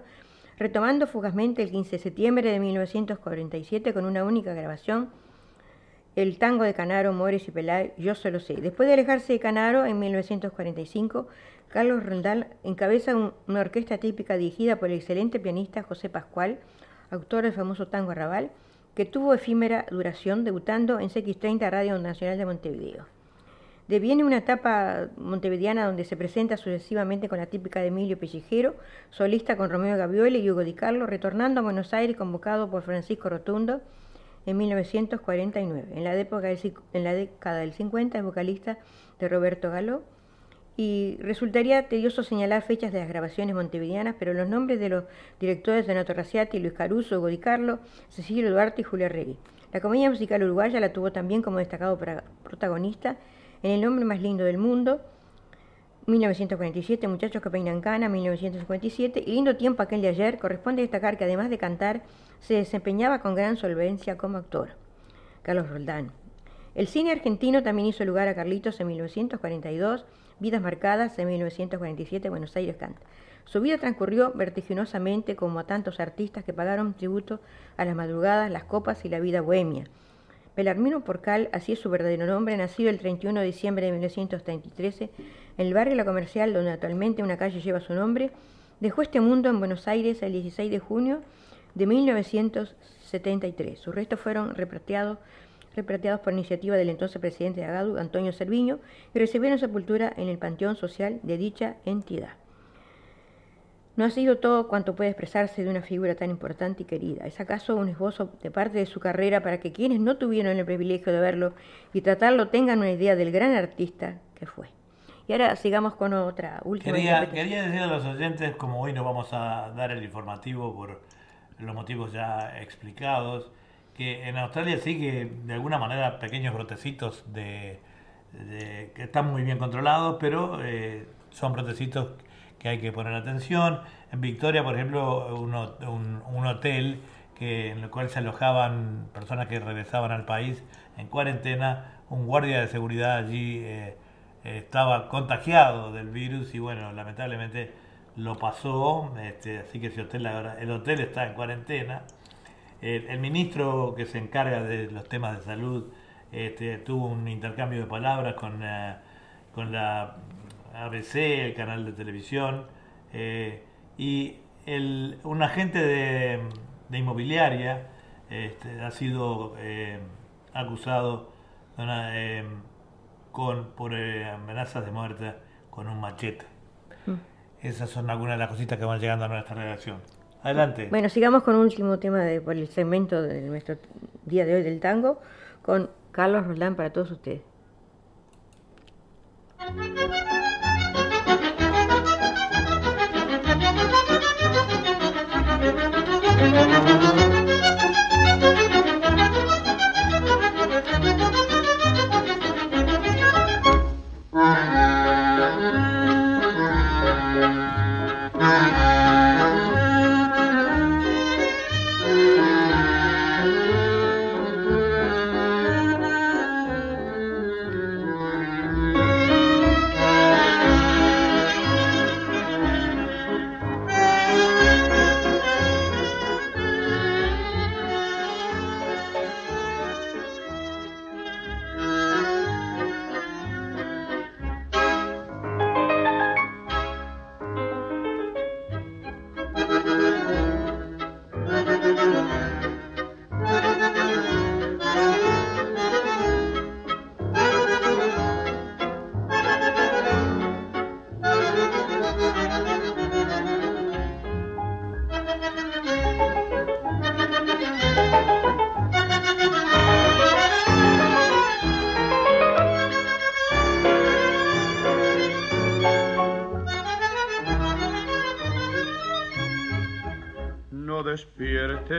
B: retomando fugazmente el 15 de septiembre de 1947 con una única grabación, el tango de Canaro, Mores y Pelay, Yo solo sé. Después de alejarse de Canaro en 1945, Carlos Roldán encabeza un- una orquesta típica dirigida por el excelente pianista José Pascual, autor del famoso tango Arrabal, que tuvo efímera duración debutando en CX30 Radio Nacional de Montevideo. Deviene una etapa montevideana donde se presenta sucesivamente con la típica de Emilio Pellejero, solista con Romeo Gavioli y Hugo Di Carlo, retornando a Buenos Aires convocado por Francisco Rotundo en 1949. En la, época en la década del 50 es vocalista de Roberto Galo y resultaría tedioso señalar fechas de las grabaciones montevideanas, pero los nombres de los directores de Noto Raciati, Luis Caruso, Hugo Di Carlo, Cecilio Duarte y Julia Regui. La comedia musical uruguaya la tuvo también como destacado protagonista en El hombre más lindo del mundo, 1947, Muchachos que peinan cana, 1957, y Lindo tiempo aquel de ayer, corresponde destacar que además de cantar, se desempeñaba con gran solvencia como actor. Carlos Roldán. El cine argentino también hizo lugar a Carlitos en 1942, Vidas Marcadas en 1947, Buenos Aires canta. Su vida transcurrió vertiginosamente como a tantos artistas que pagaron tributo a las madrugadas, las copas y la vida bohemia. Belarmino Porcal, así es su verdadero nombre, nacido el 31 de diciembre de 1933 en el barrio La Comercial, donde actualmente una calle lleva su nombre, dejó este mundo en Buenos Aires el 16 de junio de 1973. Sus restos fueron repatriados, por iniciativa del entonces presidente de Agadu, Antonio Cerviño, y recibieron sepultura en el Panteón Social de dicha entidad. No ha sido todo cuanto puede expresarse de una figura tan importante y querida. ¿Es acaso un esbozo de parte de su carrera para que quienes no tuvieron el privilegio de verlo y tratarlo tengan una idea del gran artista que fue? Y ahora sigamos con otra última.
A: Quería, quería decir a los oyentes, como hoy no vamos a dar el informativo por los motivos ya explicados, que en Australia sigue de alguna manera pequeños brotecitos de, que están muy bien controlados, pero eh, son brotecitos que hay que poner atención. En Victoria, por ejemplo, un, un, hotel que, en el cual se alojaban personas que regresaban al país en cuarentena, un guardia de seguridad allí eh, estaba contagiado del virus y bueno, lamentablemente lo pasó, este, así que ese hotel, el hotel está en cuarentena. El, ministro que se encarga de los temas de salud este, tuvo un intercambio de palabras con, eh, con la ABC, el canal de televisión, eh, y el, un agente de, inmobiliaria este, ha sido eh, acusado eh, con, por amenazas de muerte con un machete. Mm. Esas son algunas de las cositas que van llegando a nuestra redacción. Adelante.
B: Bueno, sigamos con un último tema de, por el segmento de nuestro día de hoy del tango, con Carlos Roldán para todos ustedes.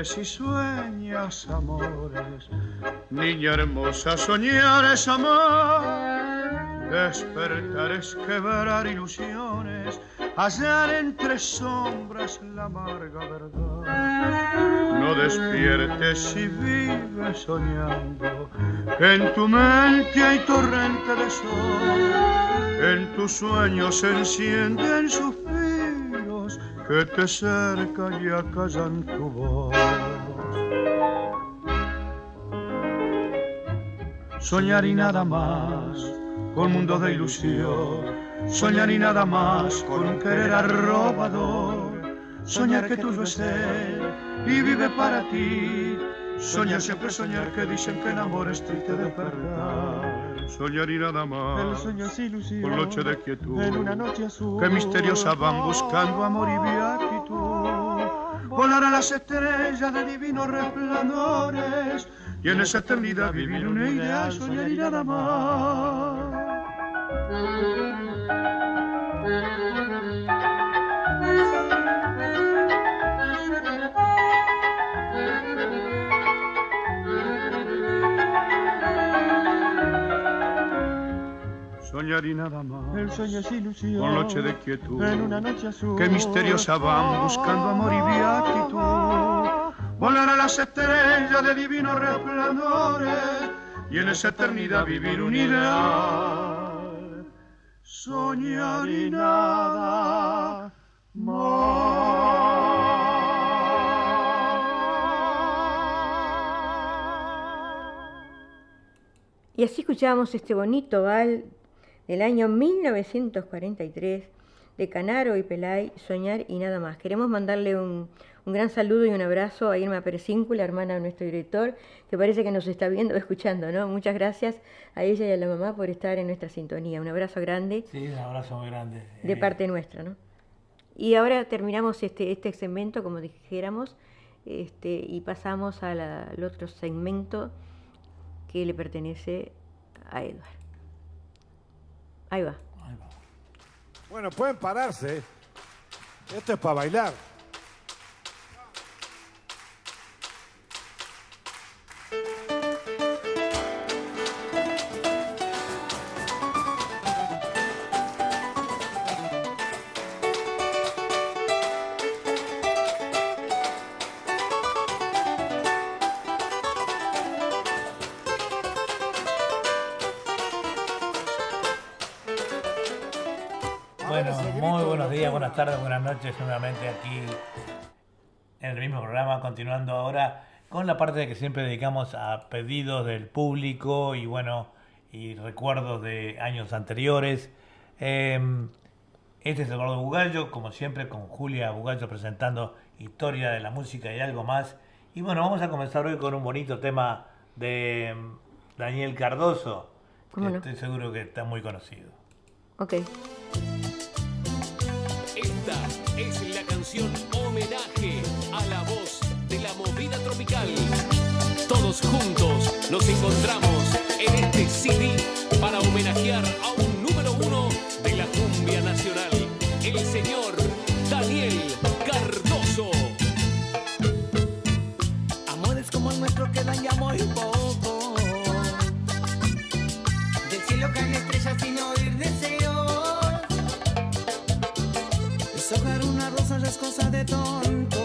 F: Si sueñas amores, niña hermosa, soñar es amar, despertar es quebrar ilusiones, hallar entre sombras la amarga verdad. No despiertes si vives soñando, que en tu mente hay torrente de sol, en tus sueños se encienden suspiros. Que te cerca y acallan tu voz. Soñar y nada más con mundo de ilusión, soñar y nada más con un querer arrobador, soñar que tuyo es él y vive para ti. Soñar siempre soñar que dicen que el amor es triste de perder.
H: Soñar y nada más.
F: El sueño es ilusión.
H: Por noche de quietud.
F: En una noche azul.
H: Que misteriosa van buscando
F: amor y beatitud. Volar a las estrellas de divinos resplandores. Y en esa eternidad vivir una idea, soñar y nada más.
H: Soñar y nada más.
F: El sueño es ilusión.
H: Con noche de quietud.
F: En una noche azul.
H: Que misteriosa van buscando amor y beatitud.
F: Volar a las estrellas de divinos resplandores. Y en esa eternidad vivir un ideal. Soñar y nada más.
B: Y así escuchamos este bonito val del año 1943 de Canaro y Pelay, Soñar y nada más. Queremos mandarle un, un gran saludo y un abrazo a Irma Perecíncu, la hermana de nuestro director, que parece que nos está viendo, escuchando, ¿no? Muchas gracias a ella y a la mamá por estar en nuestra sintonía. Un abrazo grande.
A: Sí, un abrazo muy grande.
B: De
A: Eh,
B: parte nuestra, ¿no? Y ahora terminamos este, este segmento, como dijéramos, este, y pasamos a la- al otro segmento que le pertenece a Edward. Ahí va.
I: Bueno, pueden pararse. Esto es para bailar.
A: Buenas tardes, buenas noches, nuevamente aquí en el mismo programa, continuando ahora con la parte que siempre dedicamos a pedidos del público y bueno, y recuerdos de años anteriores. Eh, este es Eduardo Bugallo, como siempre, con Julia Bugallo presentando historia de la música y algo más. Y bueno, vamos a comenzar hoy con un bonito tema de mm, Daniel Cardoso, que estoy seguro que está muy conocido.
B: Ok.
J: Esta es la canción homenaje a la voz de la movida tropical. Todos juntos nos encontramos en este CD para homenajear a un número uno de la cumbia nacional, el señor
K: es cosa de tontos.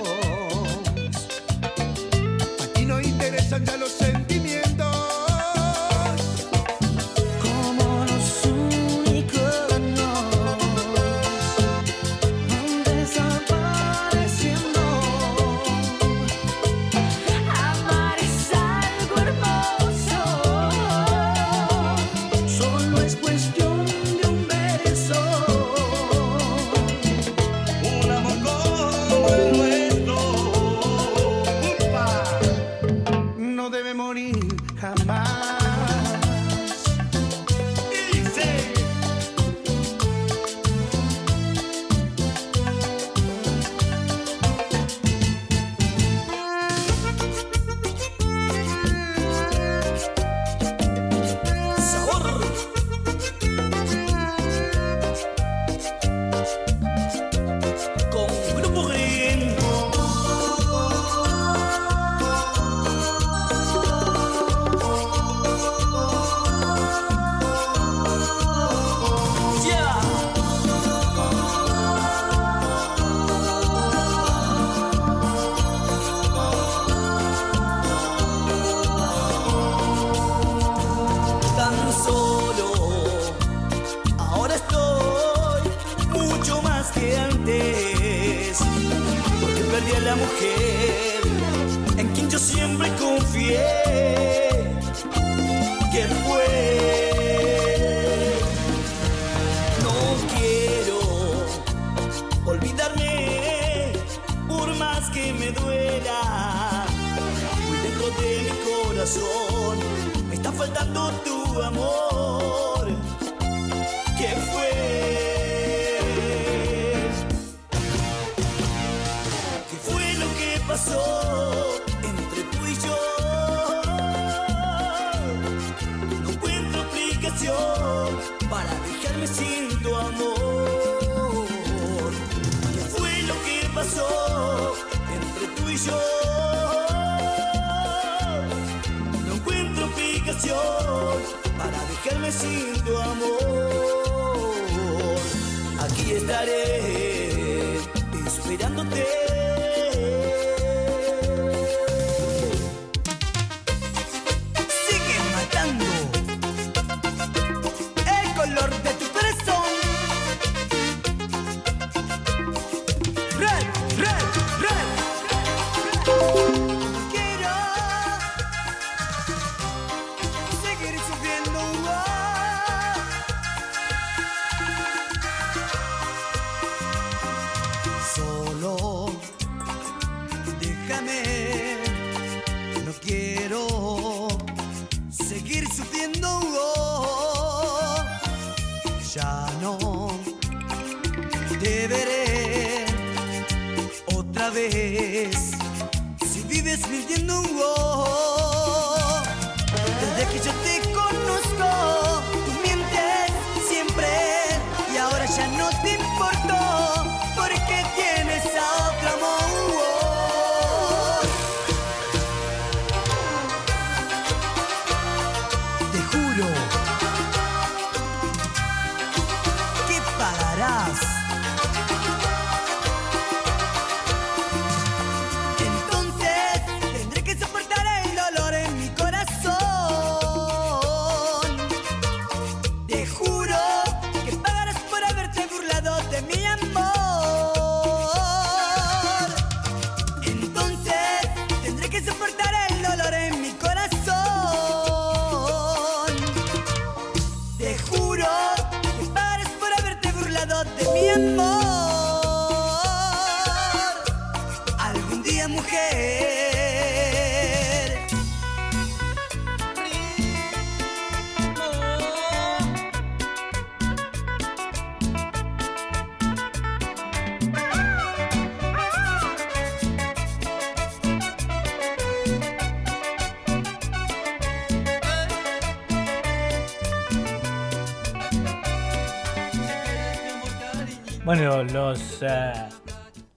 A: Bueno, los, eh,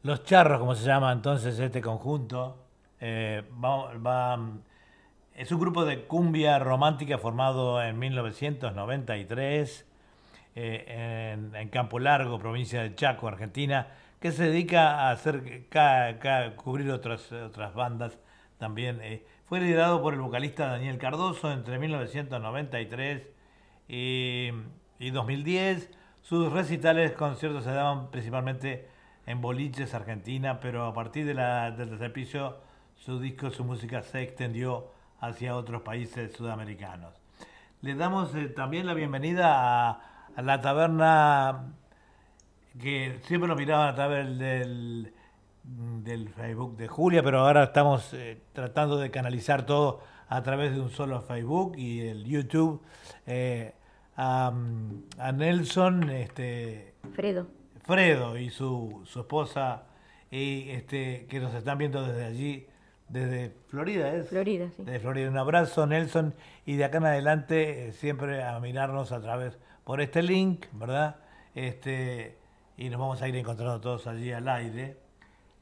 A: los charros, como se llama entonces este conjunto, eh, va- es un grupo de cumbia romántica formado en 1993 eh, en, en Campo Largo, provincia de Chaco, Argentina, que se dedica a hacer cubrir otras, otras bandas también. Fue liderado por el vocalista Daniel Cardoso entre 1993 y, y 2010. Sus recitales, conciertos se daban principalmente en boliches Argentina, pero a partir del piso su disco, su música se extendió hacia otros países sudamericanos. Le damos eh, también la bienvenida a, a la taberna que siempre nos miraban a través del, del Facebook de Julia, pero ahora estamos eh, tratando de canalizar todo a través de un solo Facebook y el YouTube. eh, a, a Nelson, este,
B: Fredo.
A: Fredo y su, su esposa, y este, que nos están viendo desde allí, desde Florida, ¿es?
B: Florida, sí.
A: De Florida. Un abrazo, Nelson. Y de acá en adelante, eh, siempre a mirarnos a través por este link, ¿verdad? Este, y nos vamos a ir encontrando todos allí al aire.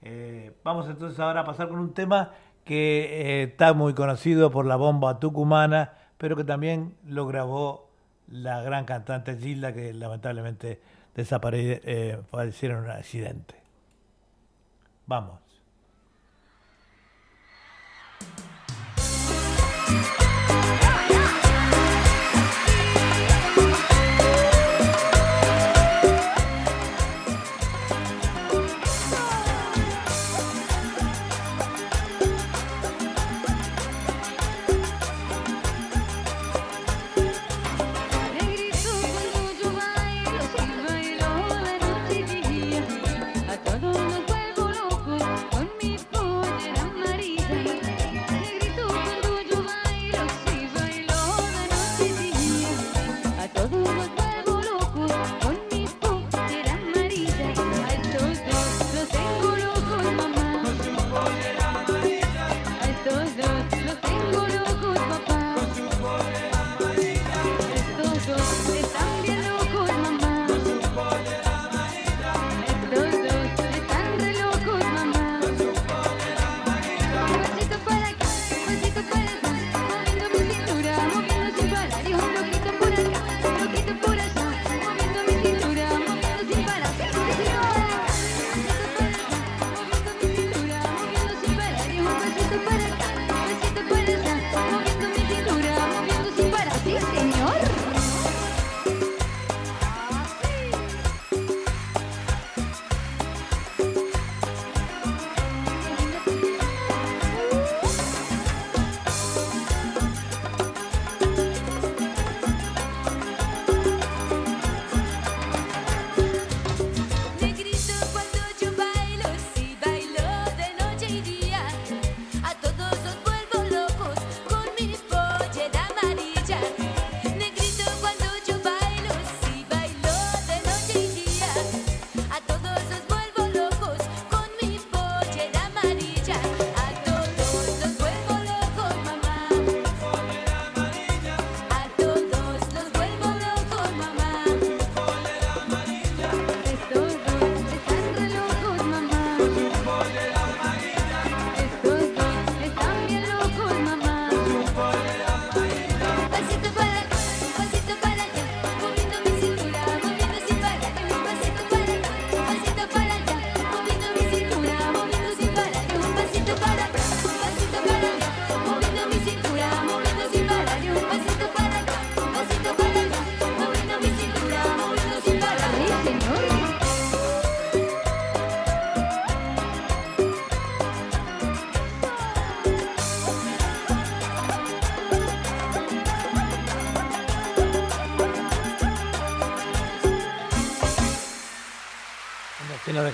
A: Eh, vamos entonces ahora a pasar con un tema que eh, está muy conocido por la bomba tucumana, pero que también lo grabó la gran cantante Gilda, que lamentablemente desapareció, eh, falleció en un accidente. Vamos.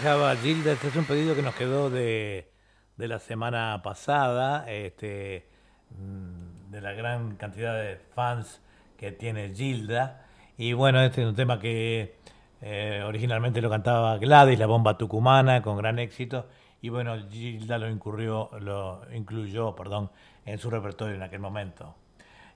A: Gilda. Este es un pedido que nos quedó de, de la semana pasada, este, mm, de la gran cantidad de fans que tiene Gilda. Y bueno, este es un tema que eh, originalmente lo cantaba Gladys, la bomba tucumana, con gran éxito. Y bueno, Gilda lo, incurrió, lo incluyó perdón, en su repertorio en aquel momento.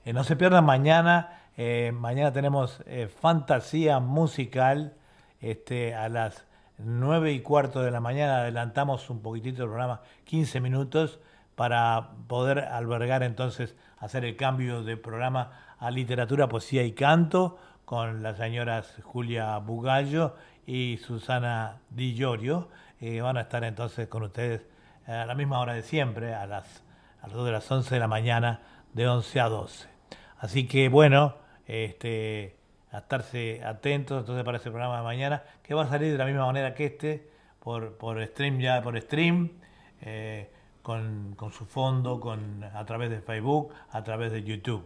A: Eh, no se pierdan mañana. eh, mañana tenemos fantasía musical este, a las 9 y cuarto de la mañana. Adelantamos un poquitito el programa, 15 minutos, para poder albergar entonces, hacer el cambio de programa a literatura, poesía y canto con las señoras Julia Bugallo y Susana Di Llorio. Eh, van a estar entonces con ustedes a la misma hora de siempre, a las alrededor de las 11 de la mañana, de 11 a 12. Así que bueno, este, a estarse atentos entonces para ese programa de mañana, que va a salir de la misma manera que este, por, por stream ya, por stream, eh, con, con su fondo, con, a través de Facebook, a través de YouTube.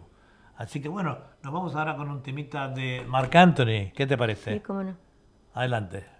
A: Así que bueno, nos vamos ahora con un temita de Marc Anthony. ¿Qué te parece?
B: Sí, cómo no.
A: Adelante.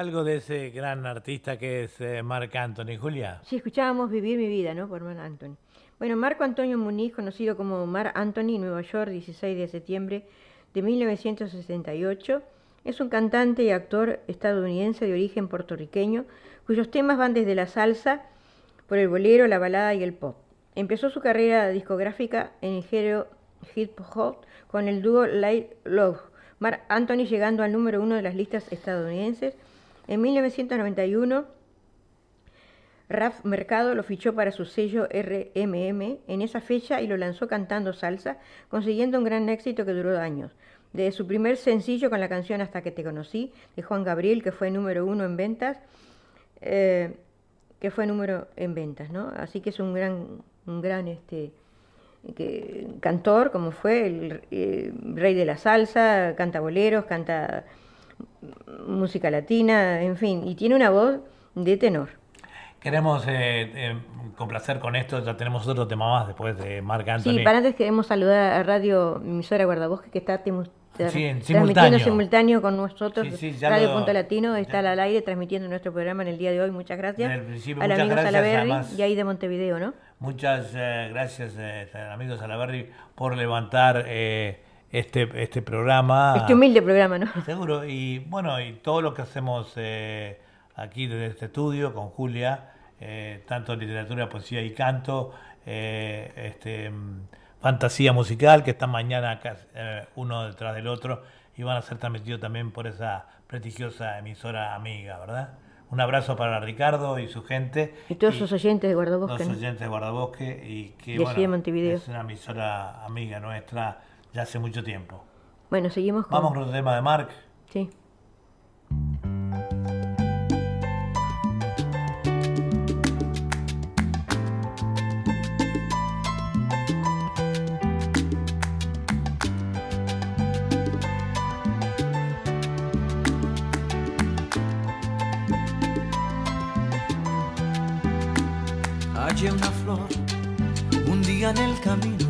A: Algo de ese gran artista que es eh, Marc Anthony, Julia.
B: Sí, escuchábamos Vivir mi vida, ¿no? Por Marc Anthony. Bueno, Marco Antonio Muniz, conocido como Marc Anthony, Nueva York, 16 de septiembre de 1968, es un cantante y actor estadounidense de origen puertorriqueño, cuyos temas van desde la salsa, por el bolero, la balada y el pop. Empezó su carrera discográfica en el género hip hop con el dúo Light Love, Marc Anthony llegando al número uno de las listas estadounidenses. En 1991, Raf Mercado lo fichó para su sello RMM en esa fecha y lo lanzó cantando salsa, consiguiendo un gran éxito que duró años. De su primer sencillo con la canción Hasta que te conocí, de Juan Gabriel, que fue número uno en ventas, eh, que fue número en ventas, ¿no? Así que es un gran, un gran este, que, cantor, como fue el eh, rey de la salsa, canta boleros, canta música latina, en fin, y tiene una voz de tenor.
A: Queremos eh, eh, complacer con esto, ya tenemos otro tema más después de Marc Anthony.
B: Sí, para antes queremos saludar a Radio Emisora Guardabosque que está
A: Sí, en
B: transmitiendo
A: simultáneo.
B: simultáneo con nosotros.
A: Sí, sí, ya
B: Radio
A: lo-
B: Punto Latino está al aire transmitiendo nuestro programa en el día de hoy. Muchas gracias.
A: En el principio,
B: Al
A: muchas
B: amigo Salaberry y ahí de Montevideo, ¿no?
A: Muchas eh, gracias, eh, amigos Salaberry, por levantar este, este programa.
B: Este humilde programa, ¿no?
A: Seguro, y bueno, y todo lo que hacemos eh, aquí desde este estudio con Julia, eh, tanto literatura, poesía y canto, eh, este, mm, fantasía musical, que están mañana eh, uno detrás del otro, y van a ser transmitidos también por esa prestigiosa emisora amiga, ¿verdad? Un abrazo para Ricardo y su gente.
B: Y todos sus oyentes de Guardabosque.
A: Los
B: ¿no?
A: oyentes de Guardabosque y que
B: De aquí de Montevideo.
A: es una emisora amiga nuestra ya hace mucho tiempo.
B: Bueno, seguimos con...
A: Vamos con otro tema de Marc.
B: Sí.
L: Hallé una flor un día en el camino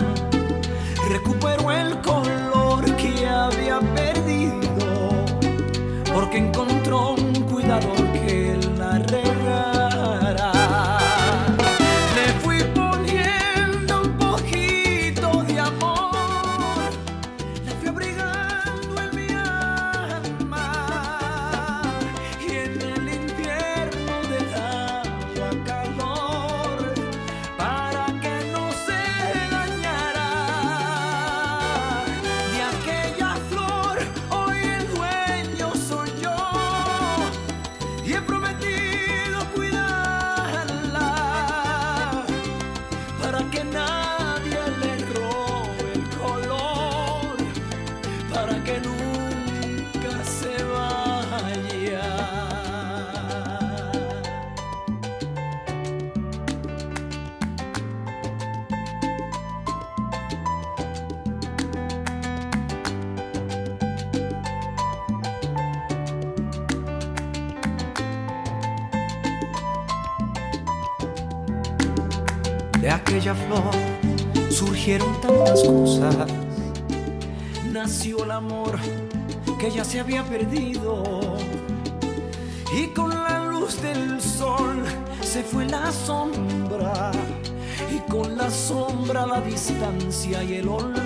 L: porque encontró un cuidador se había perdido. Y con la luz del sol se fue la sombra. Y con la sombra la distancia y el olvido.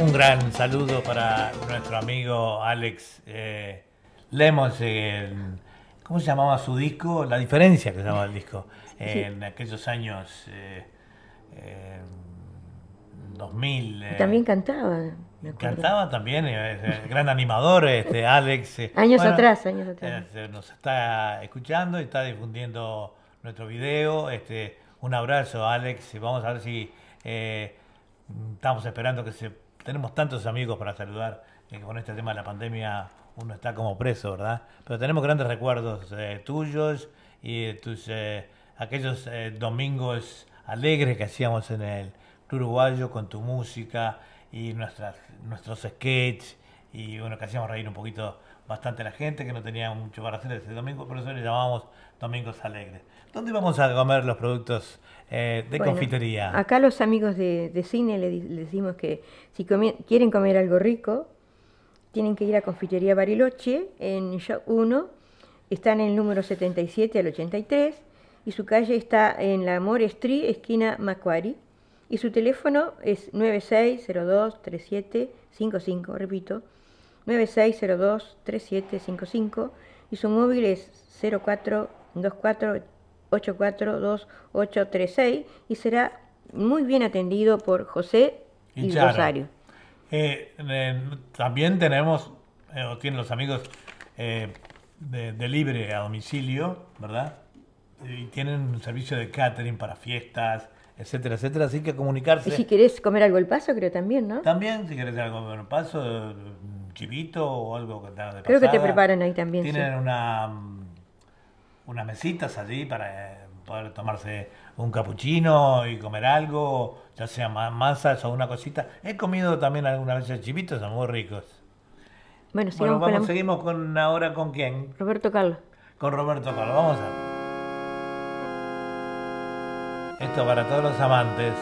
L: Un
A: gran saludo para nuestro amigo Alex eh, Lemos. en- ¿Cómo se llamaba su disco? La diferencia que se llamaba el disco. En aquellos años eh, eh, 2000. eh,
B: Y también cantaba.
A: Cantaba también, eh, eh, gran animador, este Alex. eh,
B: Años atrás, años atrás.
A: eh, nos está escuchando y está difundiendo nuestro video. Este, un abrazo, Alex. Vamos a ver si eh, estamos esperando que se. Tenemos tantos amigos para saludar eh, que con este tema de la pandemia uno está como preso, ¿verdad? Pero tenemos grandes recuerdos eh, tuyos y tus eh, aquellos eh, domingos alegres que hacíamos en el Club Uruguayo con tu música y nuestras, nuestros sketches y bueno, que hacíamos reír un poquito bastante a la gente que no tenía mucho para hacer ese domingo, por eso le llamamos Domingos Alegres. ¿Dónde vamos a comer los productos eh, de
B: Bueno,
A: confitería?
B: Acá los amigos de, de cine le, decimos que si comi- quieren comer algo rico, tienen que ir a Confitería Bariloche en Shop 1. Está en el número 77 al 83 y su calle está en la More Street, esquina Macquarie. Y su teléfono es 96023755, repito, 96023755 y su móvil es 0424842836 y será muy bien atendido por José y. Rosario.
A: Eh, eh, también tenemos, eh, o tienen los amigos eh, de, de libre a domicilio, ¿verdad? Y tienen un servicio de catering para fiestas, etcétera, etcétera. Así que comunicarse.
B: Y si querés comer algo al paso, creo también, ¿no?
A: También, si querés algo en paso, un chivito o algo que de
B: Creo que te
A: pasada.
B: preparan ahí también, sí.
A: Tienen una, unas mesitas allí para eh, poder tomarse un capuchino y comer algo, ya sea ma- masas o una cosita. He comido también algunas veces chivitos, son muy ricos.
B: Bueno,
A: Bueno, vamos,
B: con la-
A: seguimos con ahora con quién?
B: Roberto Carlos.
A: Con Roberto Carlos. Vamos a Esto para todos los amantes.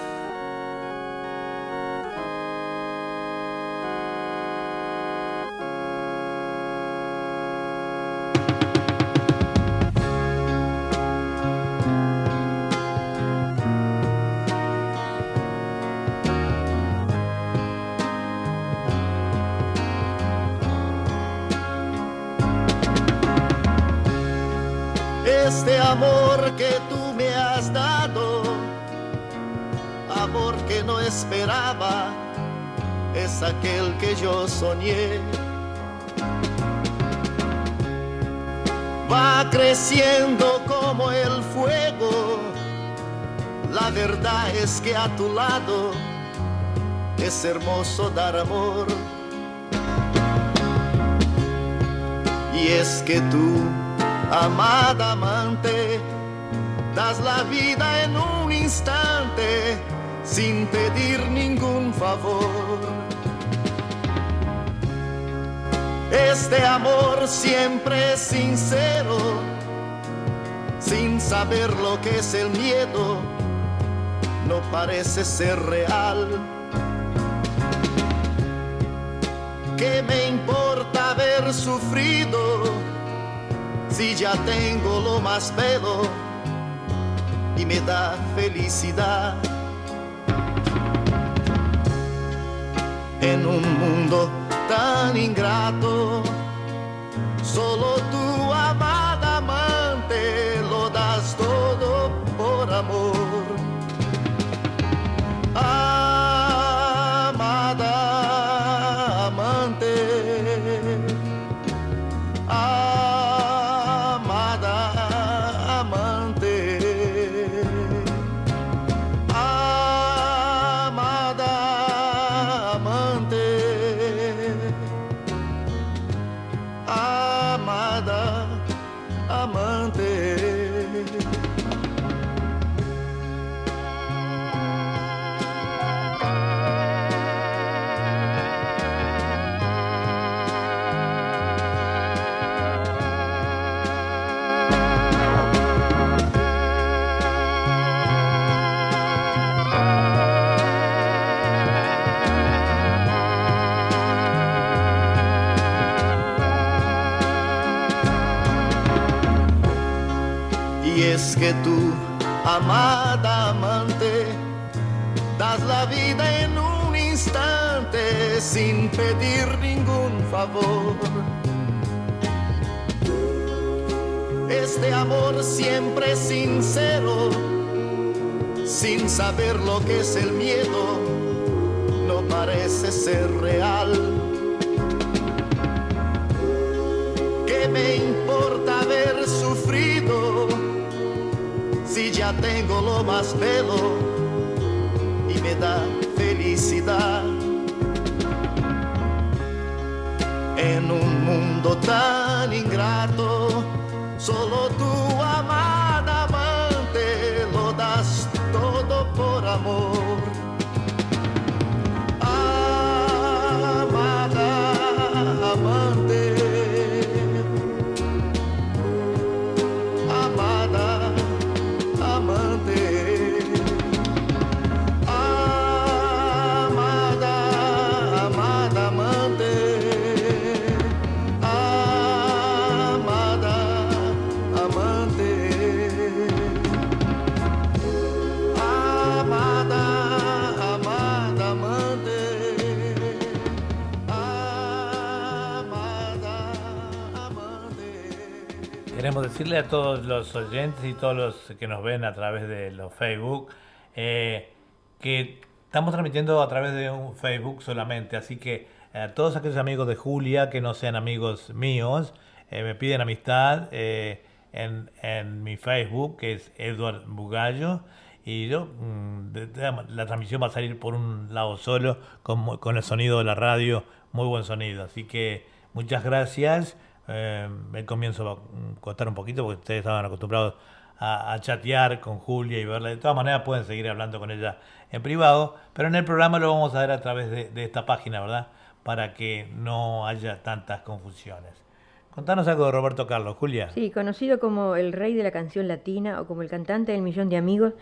M: Es aquel que yo soñé. Va creciendo como el fuego, la verdad es que a tu lado es hermoso dar amor. Y es que tú, amada amante, das la vida en un instante sin pedir ningún favor. Este amor siempre es sincero, sin saber lo que es el miedo, no parece ser real. ¿Qué me importa haber sufrido si ya tengo lo más bello y me da felicidad. En un mundo tan ingrato, solo tu Este amor siempre sincero, sin saber lo que es el miedo, no parece ser real. ¿Qué me importa haber sufrido si ya tengo lo más bello y me da felicidad? En un mundo tan ingrato,
A: decirle a todos los oyentes y todos los que nos ven a través de los Facebook eh, que estamos transmitiendo a través de un Facebook solamente, así que a todos aquellos amigos de Julia que no sean amigos míos, eh, me piden amistad eh, en, en mi Facebook, que es Edward Bugallo, y yo, mm, la transmisión va a salir por un lado solo, con, con el sonido de la radio, muy buen sonido, así que muchas gracias. Eh, el comienzo va a costar un poquito porque ustedes estaban acostumbrados a, a chatear con Julia y verla. De todas maneras pueden seguir hablando con ella en privado, pero en el programa lo vamos a ver a través de, de esta página, ¿verdad? Para que no haya tantas confusiones. Contanos algo de Roberto Carlos, Julia.
B: Sí, conocido como el rey de la canción latina o como el cantante del millón de amigos,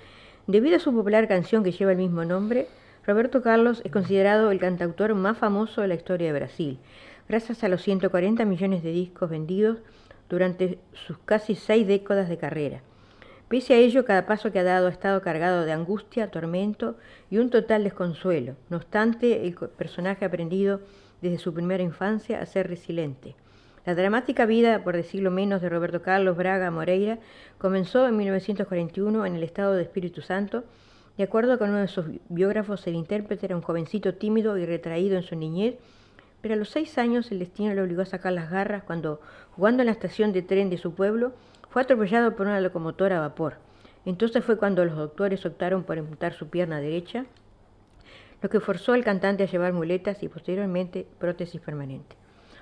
B: debido a su popular canción que lleva el mismo nombre, Roberto Carlos es considerado el cantautor más famoso de la historia de Brasil, gracias a los 140 millones de discos vendidos durante sus casi seis décadas de carrera. Pese a ello, cada paso que ha dado ha estado cargado de angustia, tormento y un total desconsuelo. No obstante, el personaje ha aprendido desde su primera infancia a ser resiliente. La dramática vida, por decirlo menos, de Roberto Carlos Braga Moreira comenzó en 1941 en el estado de Espíritu Santo. De acuerdo con uno de sus biógrafos, el intérprete era un jovencito tímido y retraído en su niñez, pero a los seis años el destino le obligó a sacar las garras cuando, jugando en la estación de tren de su pueblo, fue atropellado por una locomotora a vapor. Entonces fue cuando los doctores optaron por amputar su pierna derecha, lo que forzó al cantante a llevar muletas y posteriormente prótesis permanente.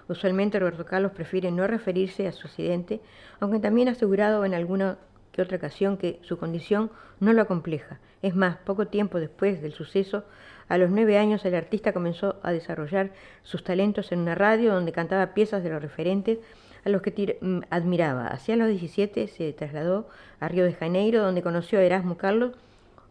B: Usualmente Roberto Carlos prefiere no referirse a su accidente, aunque también ha asegurado en alguna que otra ocasión que su condición no lo acompleja. Es más, poco tiempo después del suceso, a los nueve años el artista comenzó a desarrollar sus talentos en una radio donde cantaba piezas de los referentes a los que mm, admiraba. Hacia los 17 se trasladó a Río de Janeiro, donde conoció a Erasmo Carlos,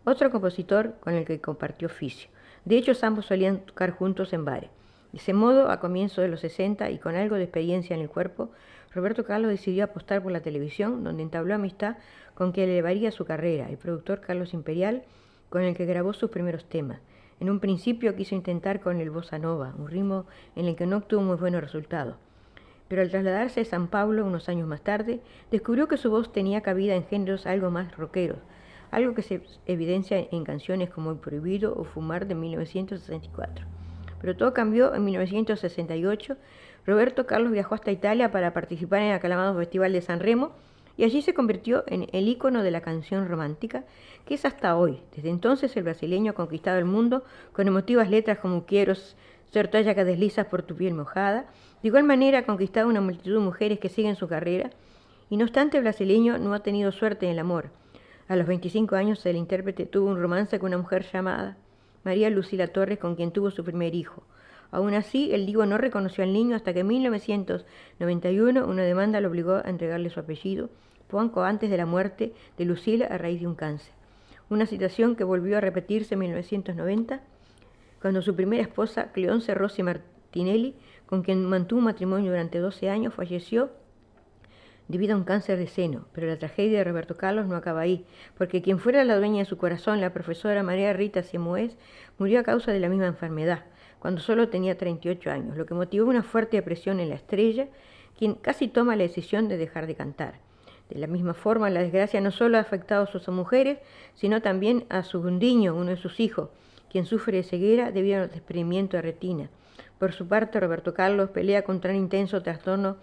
B: otro compositor con el que compartió oficio. De hecho, ambos solían tocar juntos en bares. De ese modo, a comienzos de los 60 y con algo de experiencia en el cuerpo, Roberto Carlos decidió apostar por la televisión, donde entabló amistad con quien elevaría su carrera, el productor Carlos Imperial, con el que grabó sus primeros temas. En un principio quiso intentar con el bossa nova, un ritmo en el que no obtuvo muy buenos resultados. Pero al trasladarse a San Pablo unos años más tarde, descubrió que su voz tenía cabida en géneros algo más rockeros, algo que se evidencia en canciones como El Prohibido o Fumar de 1964. Pero todo cambió en 1968. Roberto Carlos viajó hasta Italia para participar en el aclamado Festival de San Remo y allí se convirtió en el ícono de la canción romántica, que es hasta hoy. Desde entonces el brasileño ha conquistado el mundo con emotivas letras como Quiero ser toalla que deslizas por tu piel mojada. De igual manera ha conquistado una multitud de mujeres que siguen su carrera y no obstante el brasileño no ha tenido suerte en el amor. A los 25 años el intérprete tuvo un romance con una mujer llamada María Lucila Torres con quien tuvo su primer hijo. Aún así, el Divo no reconoció al niño hasta que en 1991 una demanda lo obligó a entregarle su apellido, poco antes de la muerte de Lucila a raíz de un cáncer. Una situación que volvió a repetirse en 1990, cuando su primera esposa, Cleonce Rossi Martinelli, con quien mantuvo un matrimonio durante 12 años, falleció debido a un cáncer de seno. Pero la tragedia de Roberto Carlos no acaba ahí, porque quien fuera la dueña de su corazón, la profesora María Rita Siemoes, murió a causa de la misma enfermedad, cuando solo tenía 38 años, lo que motivó una fuerte depresión en la estrella, quien casi toma la decisión de dejar de cantar. De la misma forma, la desgracia no solo ha afectado a sus mujeres, sino también a su gundiño, uno de sus hijos, quien sufre de ceguera debido al desprendimiento de retina. Por su parte, Roberto Carlos pelea contra un intenso trastorno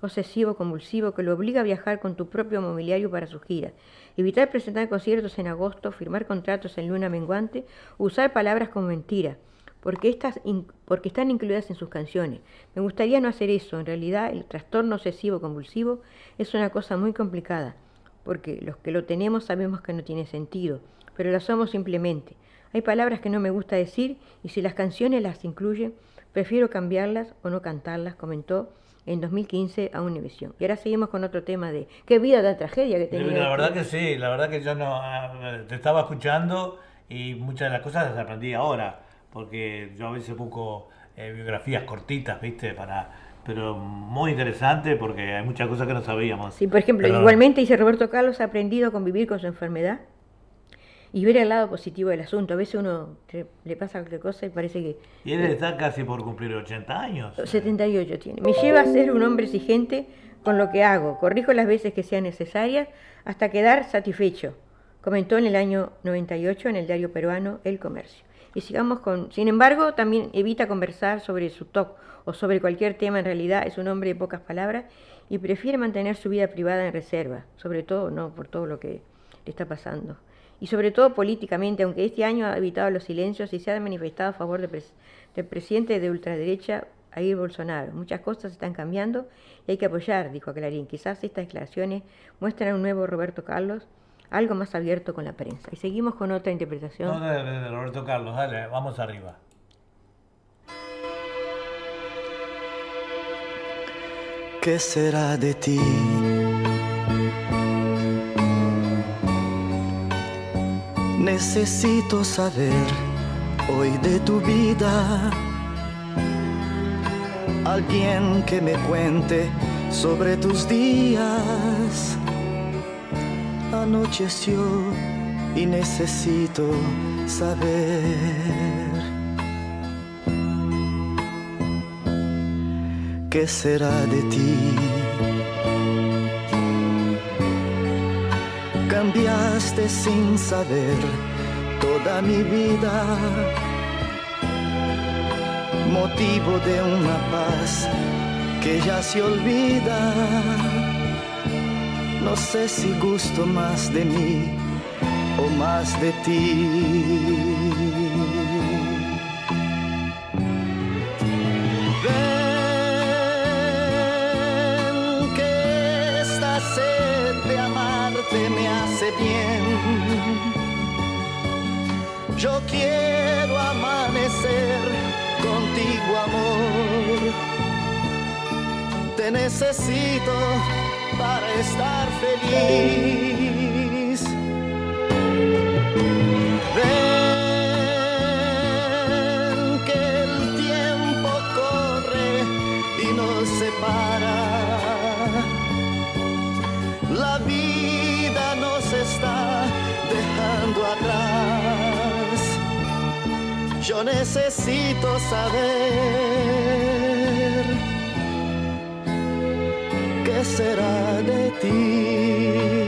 B: obsesivo convulsivo que lo obliga a viajar con tu propio mobiliario para sus giras, evitar presentar conciertos en agosto, firmar contratos en luna menguante, usar palabras como mentira, porque, estas porque están incluidas en sus canciones. Me gustaría no hacer eso, en realidad el trastorno obsesivo convulsivo es una cosa muy complicada, porque los que lo tenemos sabemos que no tiene sentido, pero lo somos simplemente. Hay palabras que no me gusta decir y si las canciones las incluyen, prefiero cambiarlas o no cantarlas, comentó en 2015 a Univision. Y ahora seguimos con otro tema de qué vida tan tragedia que tenía.
A: La verdad que sí, la verdad que yo no ah, te estaba escuchando y muchas de las cosas las aprendí ahora, porque yo a veces busco eh, biografías cortitas, ¿viste? Para pero muy interesante porque hay muchas cosas que no sabíamos.
B: Sí, por ejemplo, igualmente dice Roberto Carlos ha aprendido a convivir con su enfermedad y ver el lado positivo del asunto. A veces uno le pasa cualquier cosa y parece que
A: Y él está casi por cumplir 80 años.
B: 78 tiene. Me lleva a ser un hombre exigente con lo que hago. Corrijo las veces que sean necesarias hasta quedar satisfecho. Comentó en el año 98 en el diario peruano El Comercio. Sigamos con... Sin embargo, también evita conversar sobre su TOC o sobre cualquier tema. En realidad es un hombre de pocas palabras y prefiere mantener su vida privada en reserva. Sobre todo, no por todo lo que le está pasando. Y sobre todo políticamente, aunque este año ha evitado los silencios y se ha manifestado a favor de pres- del presidente de ultraderecha Jair Bolsonaro. Muchas cosas están cambiando y hay que apoyar, dijo Clarín. Quizás estas declaraciones muestran un nuevo Roberto Carlos, algo más abierto con la prensa. Y seguimos con otra interpretación.
A: No, de, de Roberto Carlos, dale, vamos arriba.
M: ¿Qué será de ti? Necesito saber hoy de tu vida. Alguien que me cuente sobre tus días. Anocheció y necesito saber. ¿Qué será de ti? Cambiaste sin saber toda mi vida, motivo de una paz que ya se olvida. No sé si gusto más de mí o más de ti. Ven que esta sed de amarte me hace bien. Yo quiero amanecer contigo, amor. Te necesito para estar feliz. Ven que el tiempo corre y nos separa. La vida nos está dejando atrás. Yo necesito saber. Será de ti.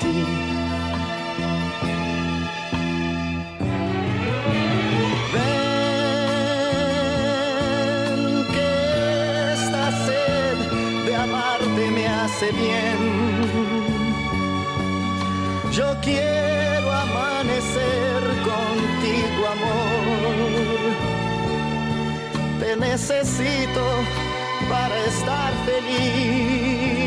M: ti. Bien. Yo quiero amanecer contigo, amor. Te necesito para estar feliz.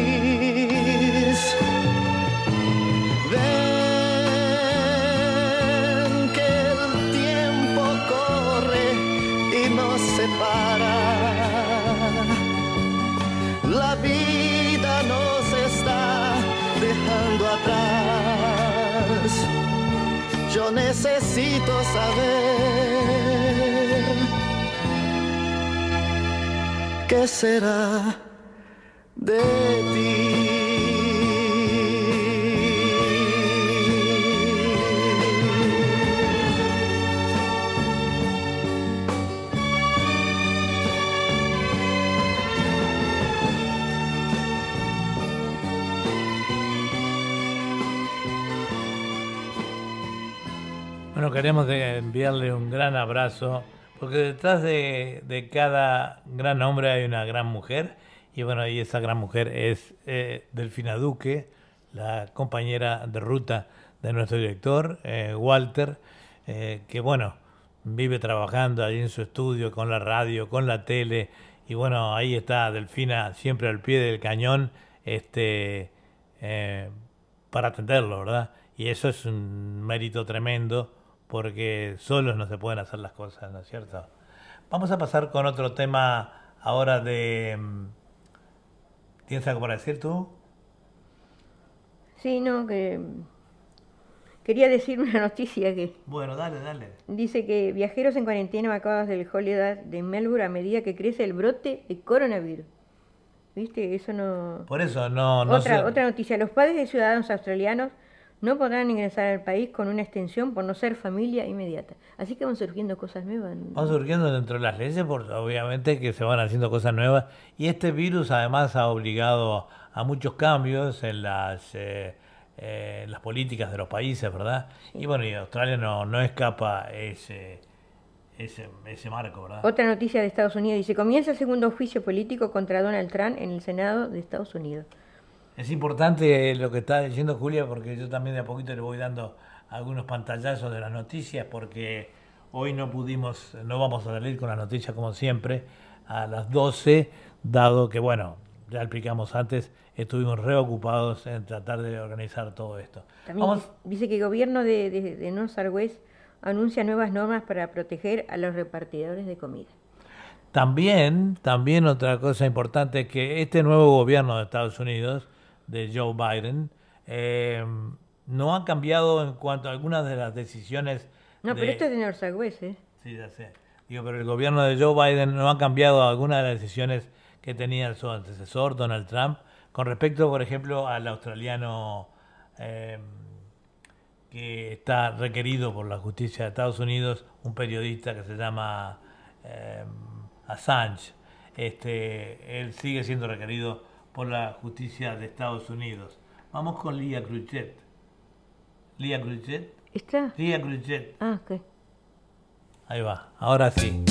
M: Necesito saber. Qué será
A: gran abrazo, porque detrás de, de cada gran hombre hay una gran mujer, y bueno, y esa gran mujer es eh, Delfina Duque, la compañera de ruta de nuestro director, eh, Walter, eh, que bueno, vive trabajando ahí en su estudio, con la radio, con la tele, y bueno, ahí está Delfina siempre al pie del cañón, este, eh, para atenderlo, ¿verdad? Y eso es un mérito tremendo porque solos no se pueden hacer las cosas, ¿no es cierto? Vamos a pasar con otro tema ahora de... mm, ¿Tienes algo para decir tú?
B: Sí, no, que quería decir una noticia que
A: Bueno, dale, dale.
B: dice que viajeros en cuarentena vacados del Holiday de Melbourne a medida que crece el brote de coronavirus. ¿Viste? Eso no...
A: Por eso no, no
B: otra,
A: sé-
B: otra noticia. Los padres de ciudadanos australianos no podrán ingresar al país con una extensión por no ser familia inmediata. Así que van surgiendo cosas nuevas.
A: Van surgiendo dentro de las leyes, porque obviamente que se van haciendo cosas nuevas. Y este virus además ha obligado a muchos cambios en las, eh, eh, las políticas de los países, ¿verdad? Y bueno, y Australia no, no escapa ese, ese, ese marco, ¿verdad?
B: Otra noticia de Estados Unidos dice, comienza el segundo juicio político contra Donald Trump en el Senado de Estados Unidos.
A: Es importante lo que está diciendo Julia porque yo también de a poquito le voy dando algunos pantallazos de las noticias porque hoy no pudimos, no vamos a salir con las noticias como siempre a las 12, dado que bueno, ya explicamos antes, estuvimos reocupados en tratar de organizar todo esto.
B: También
A: Vamos,
B: dice que el gobierno de, de, de North South West anuncia nuevas normas para proteger a los repartidores de comida.
A: También, también otra cosa importante es que este nuevo gobierno de Estados Unidos, de Joe Biden, eh, no ha cambiado en cuanto a algunas de las decisiones.
B: No,
A: de-
B: pero esto es de West, ¿eh?
A: Sí, ya sé. Digo, pero el gobierno de Joe Biden no ha cambiado algunas de las decisiones que tenía su antecesor, Donald Trump, con respecto, por ejemplo, al australiano eh, que está requerido por la justicia de Estados Unidos, un periodista que se llama eh, Assange. Este, él sigue siendo requerido por la justicia de Estados Unidos. Vamos con Lía Cruchet. Lía Cruchet.
B: ¿Está?
A: Lía Cruchet.
B: Ah, ok.
A: Ahí va, ahora sí.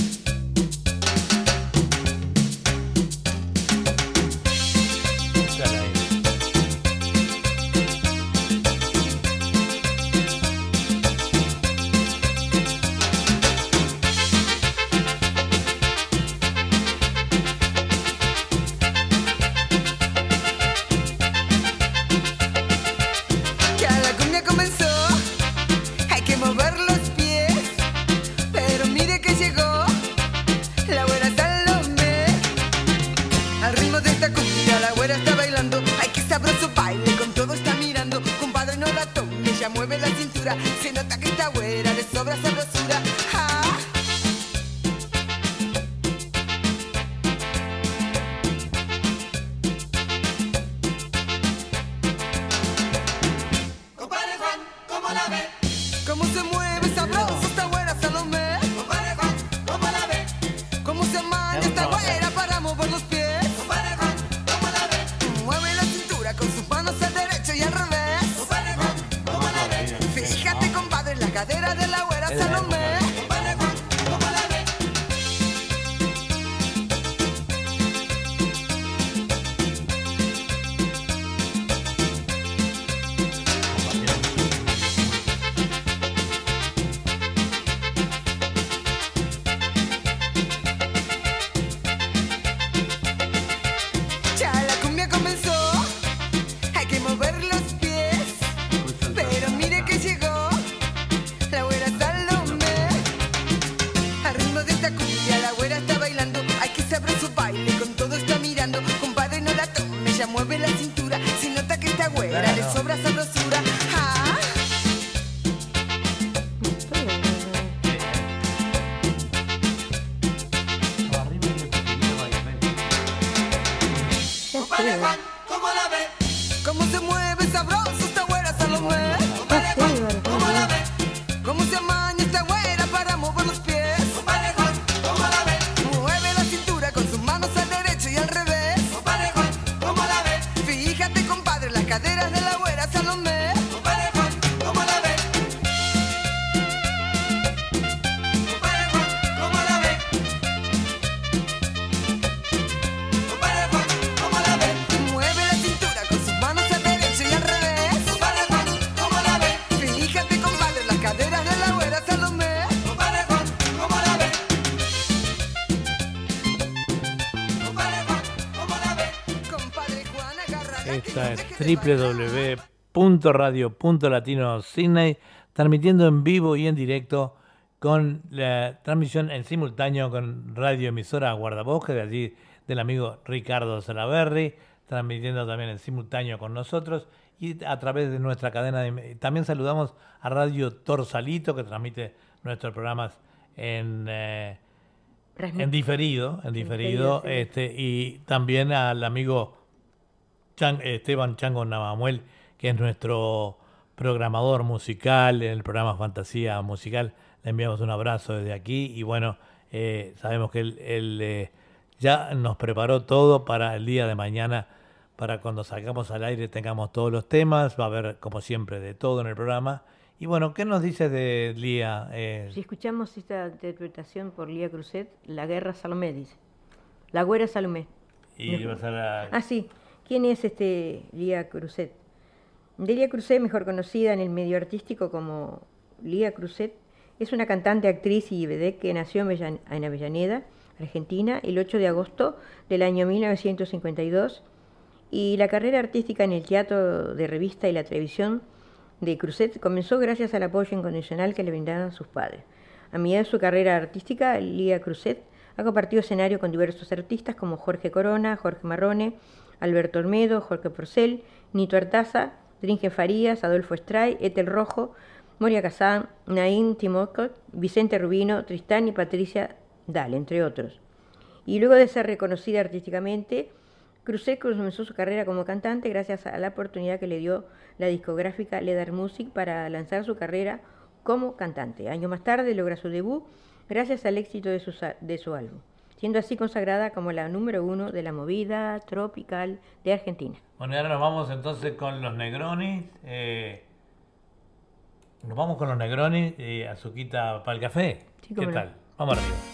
N: Esta
A: es www.radio.latino Sydney, transmitiendo en vivo y en directo con la transmisión en simultáneo con radio emisora Guardabosque, de allí del amigo Ricardo Salaberry, transmitiendo también en simultáneo con nosotros y a través de nuestra cadena de... También saludamos a Radio Torsalito, que transmite nuestros programas en... eh, en diferido, en diferido,
B: sí.
A: este, y también al amigo Chan- Esteban Chango Navamuel, que es nuestro programador musical en el programa Fantasía Musical. Le enviamos un abrazo desde aquí y bueno, eh, sabemos que él, él, eh, ya nos preparó todo para el día de mañana, para cuando salgamos al aire tengamos todos los temas, va a haber como siempre de todo en el programa. Y bueno, ¿qué nos dice de Lía? Eh,
B: Si escuchamos esta interpretación por Lía Cruzet, La Guerra Salomé dice. La Güera Salomé.
A: y a a-
B: Ah, sí. ¿Quién es este Lía Cruzet? Delia Cruzet, mejor conocida en el medio artístico como Lía Cruzet, es una cantante, actriz y vedette que nació en Avellan- en Avellaneda, Argentina, el 8 de agosto del año 1952 y la carrera artística en el teatro de revista y la televisión de Cruzet comenzó gracias al apoyo incondicional que le brindaron sus padres. A medida de su carrera artística, Lía Cruzet ha compartido escenario con diversos artistas como Jorge Corona, Jorge Marrone, Alberto Olmedo, Jorge Porcel, Nito Artaza, Dringe Farías, Adolfo Estray, Etel Rojo, Moria Kazán, Naín Timocot, Vicente Rubino, Tristán y Patricia Dal, entre otros. Y luego de ser reconocida artísticamente, Cruzet comenzó su carrera como cantante gracias a la oportunidad que le dio la discográfica Ledar Music para lanzar su carrera como cantante. Años más tarde logra su debut gracias al éxito de su, de su álbum, siendo así consagrada como la número uno de la movida tropical de Argentina.
A: Bueno, y ahora nos vamos entonces con los Negronis. eh, nos vamos con los Negronis y Azuquita para el café.
B: Sí,
A: ¿Qué
B: no.
A: tal? Vamos arriba.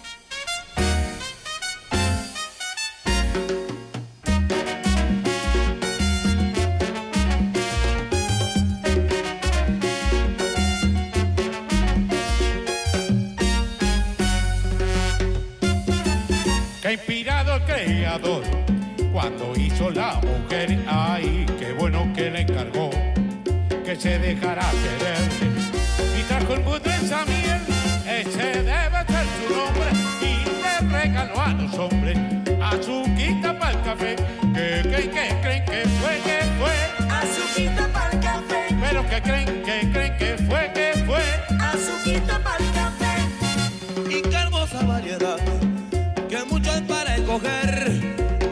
D: Se dejara querer y trajo el butre esa miel. Ese debe ser su nombre y le regaló a los hombres azuquita para el café. ¿Qué creen que creen que fue que fue?
L: Azuquita para el café.
D: Pero que creen que creen que fue que fue?
L: Azuquita para el café.
O: Y qué hermosa variedad, que mucho hay para escoger.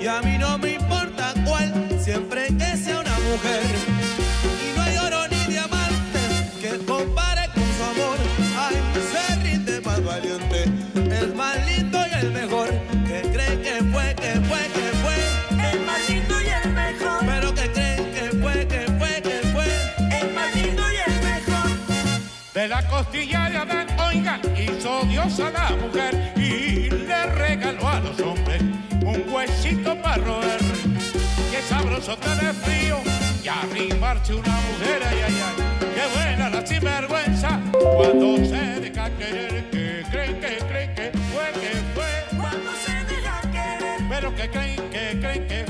O: Y a mí no me importa cuál, siempre que sea una mujer. El más lindo y el mejor. Que cree que fue, que fue, que fue.
L: El más lindo y el mejor.
O: Pero que creen que fue, que fue, que fue.
L: El más lindo y el mejor.
D: De la costilla de Adán, oiga, hizo Dios a la mujer y le regaló a los hombres un huesito para roer. Qué sabroso tener frío y arrimarse una mujer, ay, ay, ay. Qué buena la sinvergüenza cuando se deja querer. Que creen que que creen, que creen que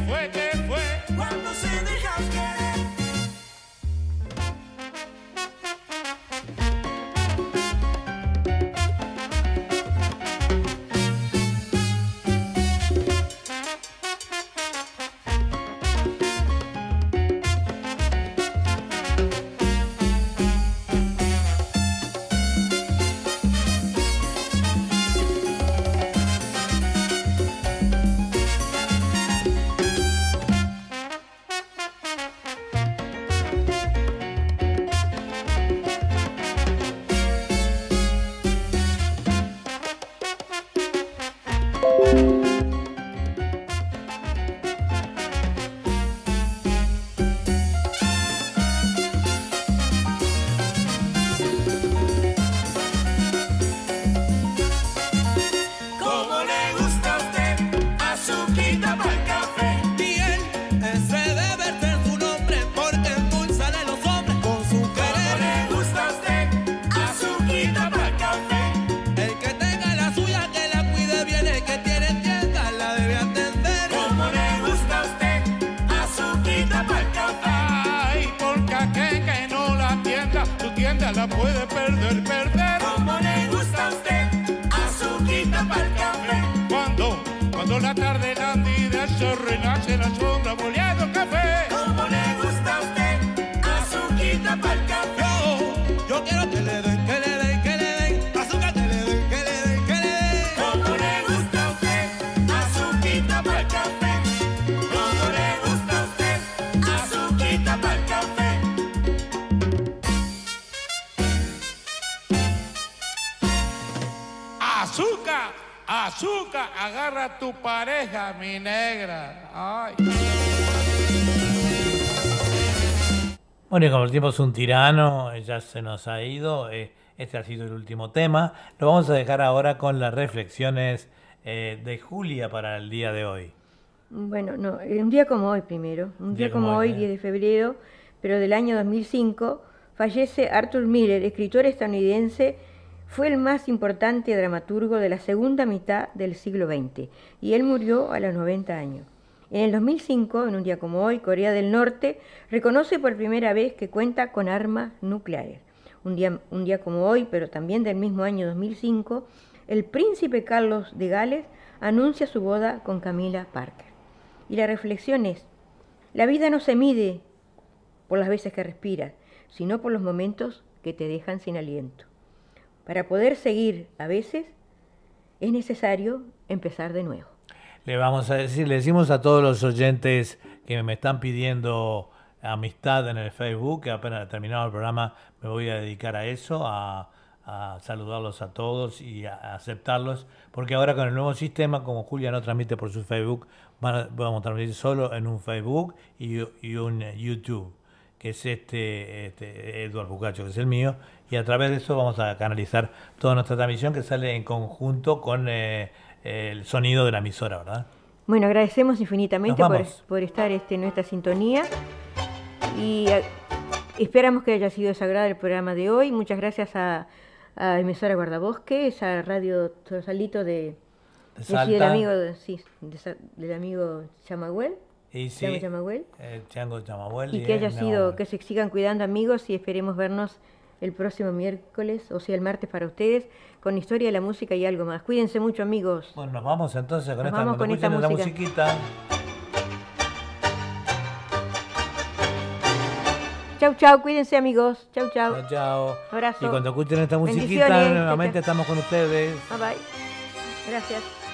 D: puede perder, perder.
L: ¿Cómo le gusta a usted? Azuquita para el café.
D: Cuando, cuando la tarde landida se renace la sombra moliendo café.
L: ¿Cómo le gusta a usted? Azuquita para el café.
O: Yo, yo quiero que le den, que le den, azúcar,
D: agarra a tu pareja, mi negra. Ay.
A: Bueno, y como el tiempo es un tirano, ya se nos ha ido. eh, Este ha sido el último tema. Lo vamos a dejar ahora con las reflexiones eh, de Julia para el día de hoy.
B: Bueno, no, eh, un día como hoy primero, un día, como, hoy,
A: ¿eh?
B: 10 de febrero, pero del año 2005, fallece Arthur Miller, escritor estadounidense, fue el más importante dramaturgo de la segunda mitad del siglo XX, y él murió a los 90 años. En el 2005, en un día como hoy, Corea del Norte reconoce por primera vez que cuenta con armas nucleares. Un día, un día como hoy, pero también del mismo año 2005, el príncipe Carlos de Gales anuncia su boda con Camila Parker. Y la reflexión es, la vida no se mide por las veces que respiras, sino por los momentos que te dejan sin aliento. Para poder seguir a veces es necesario empezar de nuevo.
A: Le vamos a decir, le decimos a todos los oyentes que me están pidiendo amistad en el Facebook, que apenas terminado el programa me voy a dedicar a eso, a, saludarlos a todos y a, aceptarlos, porque ahora con el nuevo sistema, como Julia no transmite por su Facebook, vamos a transmitir solo en un Facebook y, y un eh, YouTube, que es este, este Eduardo Bucacho, que es el mío, y a través de eso vamos a canalizar toda nuestra transmisión que sale en conjunto con eh, el sonido de la emisora, ¿verdad?
B: Bueno, agradecemos infinitamente por, estar este, en nuestra sintonía y eh, esperamos que haya sido sagrado el programa de hoy. Muchas gracias a, a emisora Guardabosques, a Radio Torsalito de,
A: De
B: de del amigo, sí, de del amigo Chamagüel.
A: Y sí,
B: Chango Chamahuel.
A: eh, Chango Chamahuel
B: Y que haya
A: eh,
B: sido,
A: no,
B: que se sigan cuidando amigos y esperemos vernos el próximo miércoles, o sea, el martes para ustedes, con historia de la música y algo más. Cuídense mucho, amigos.
A: Bueno, nos vamos entonces con
B: Nos
A: esta,
B: vamos con esta
A: escuchen la
B: música.
A: musiquita.
B: Chau, chau, cuídense, amigos. Chau, chau.
A: Chao, chao.
B: Abrazo.
A: Y cuando escuchen esta musiquita, nuevamente estamos con ustedes.
B: Bye bye. Gracias.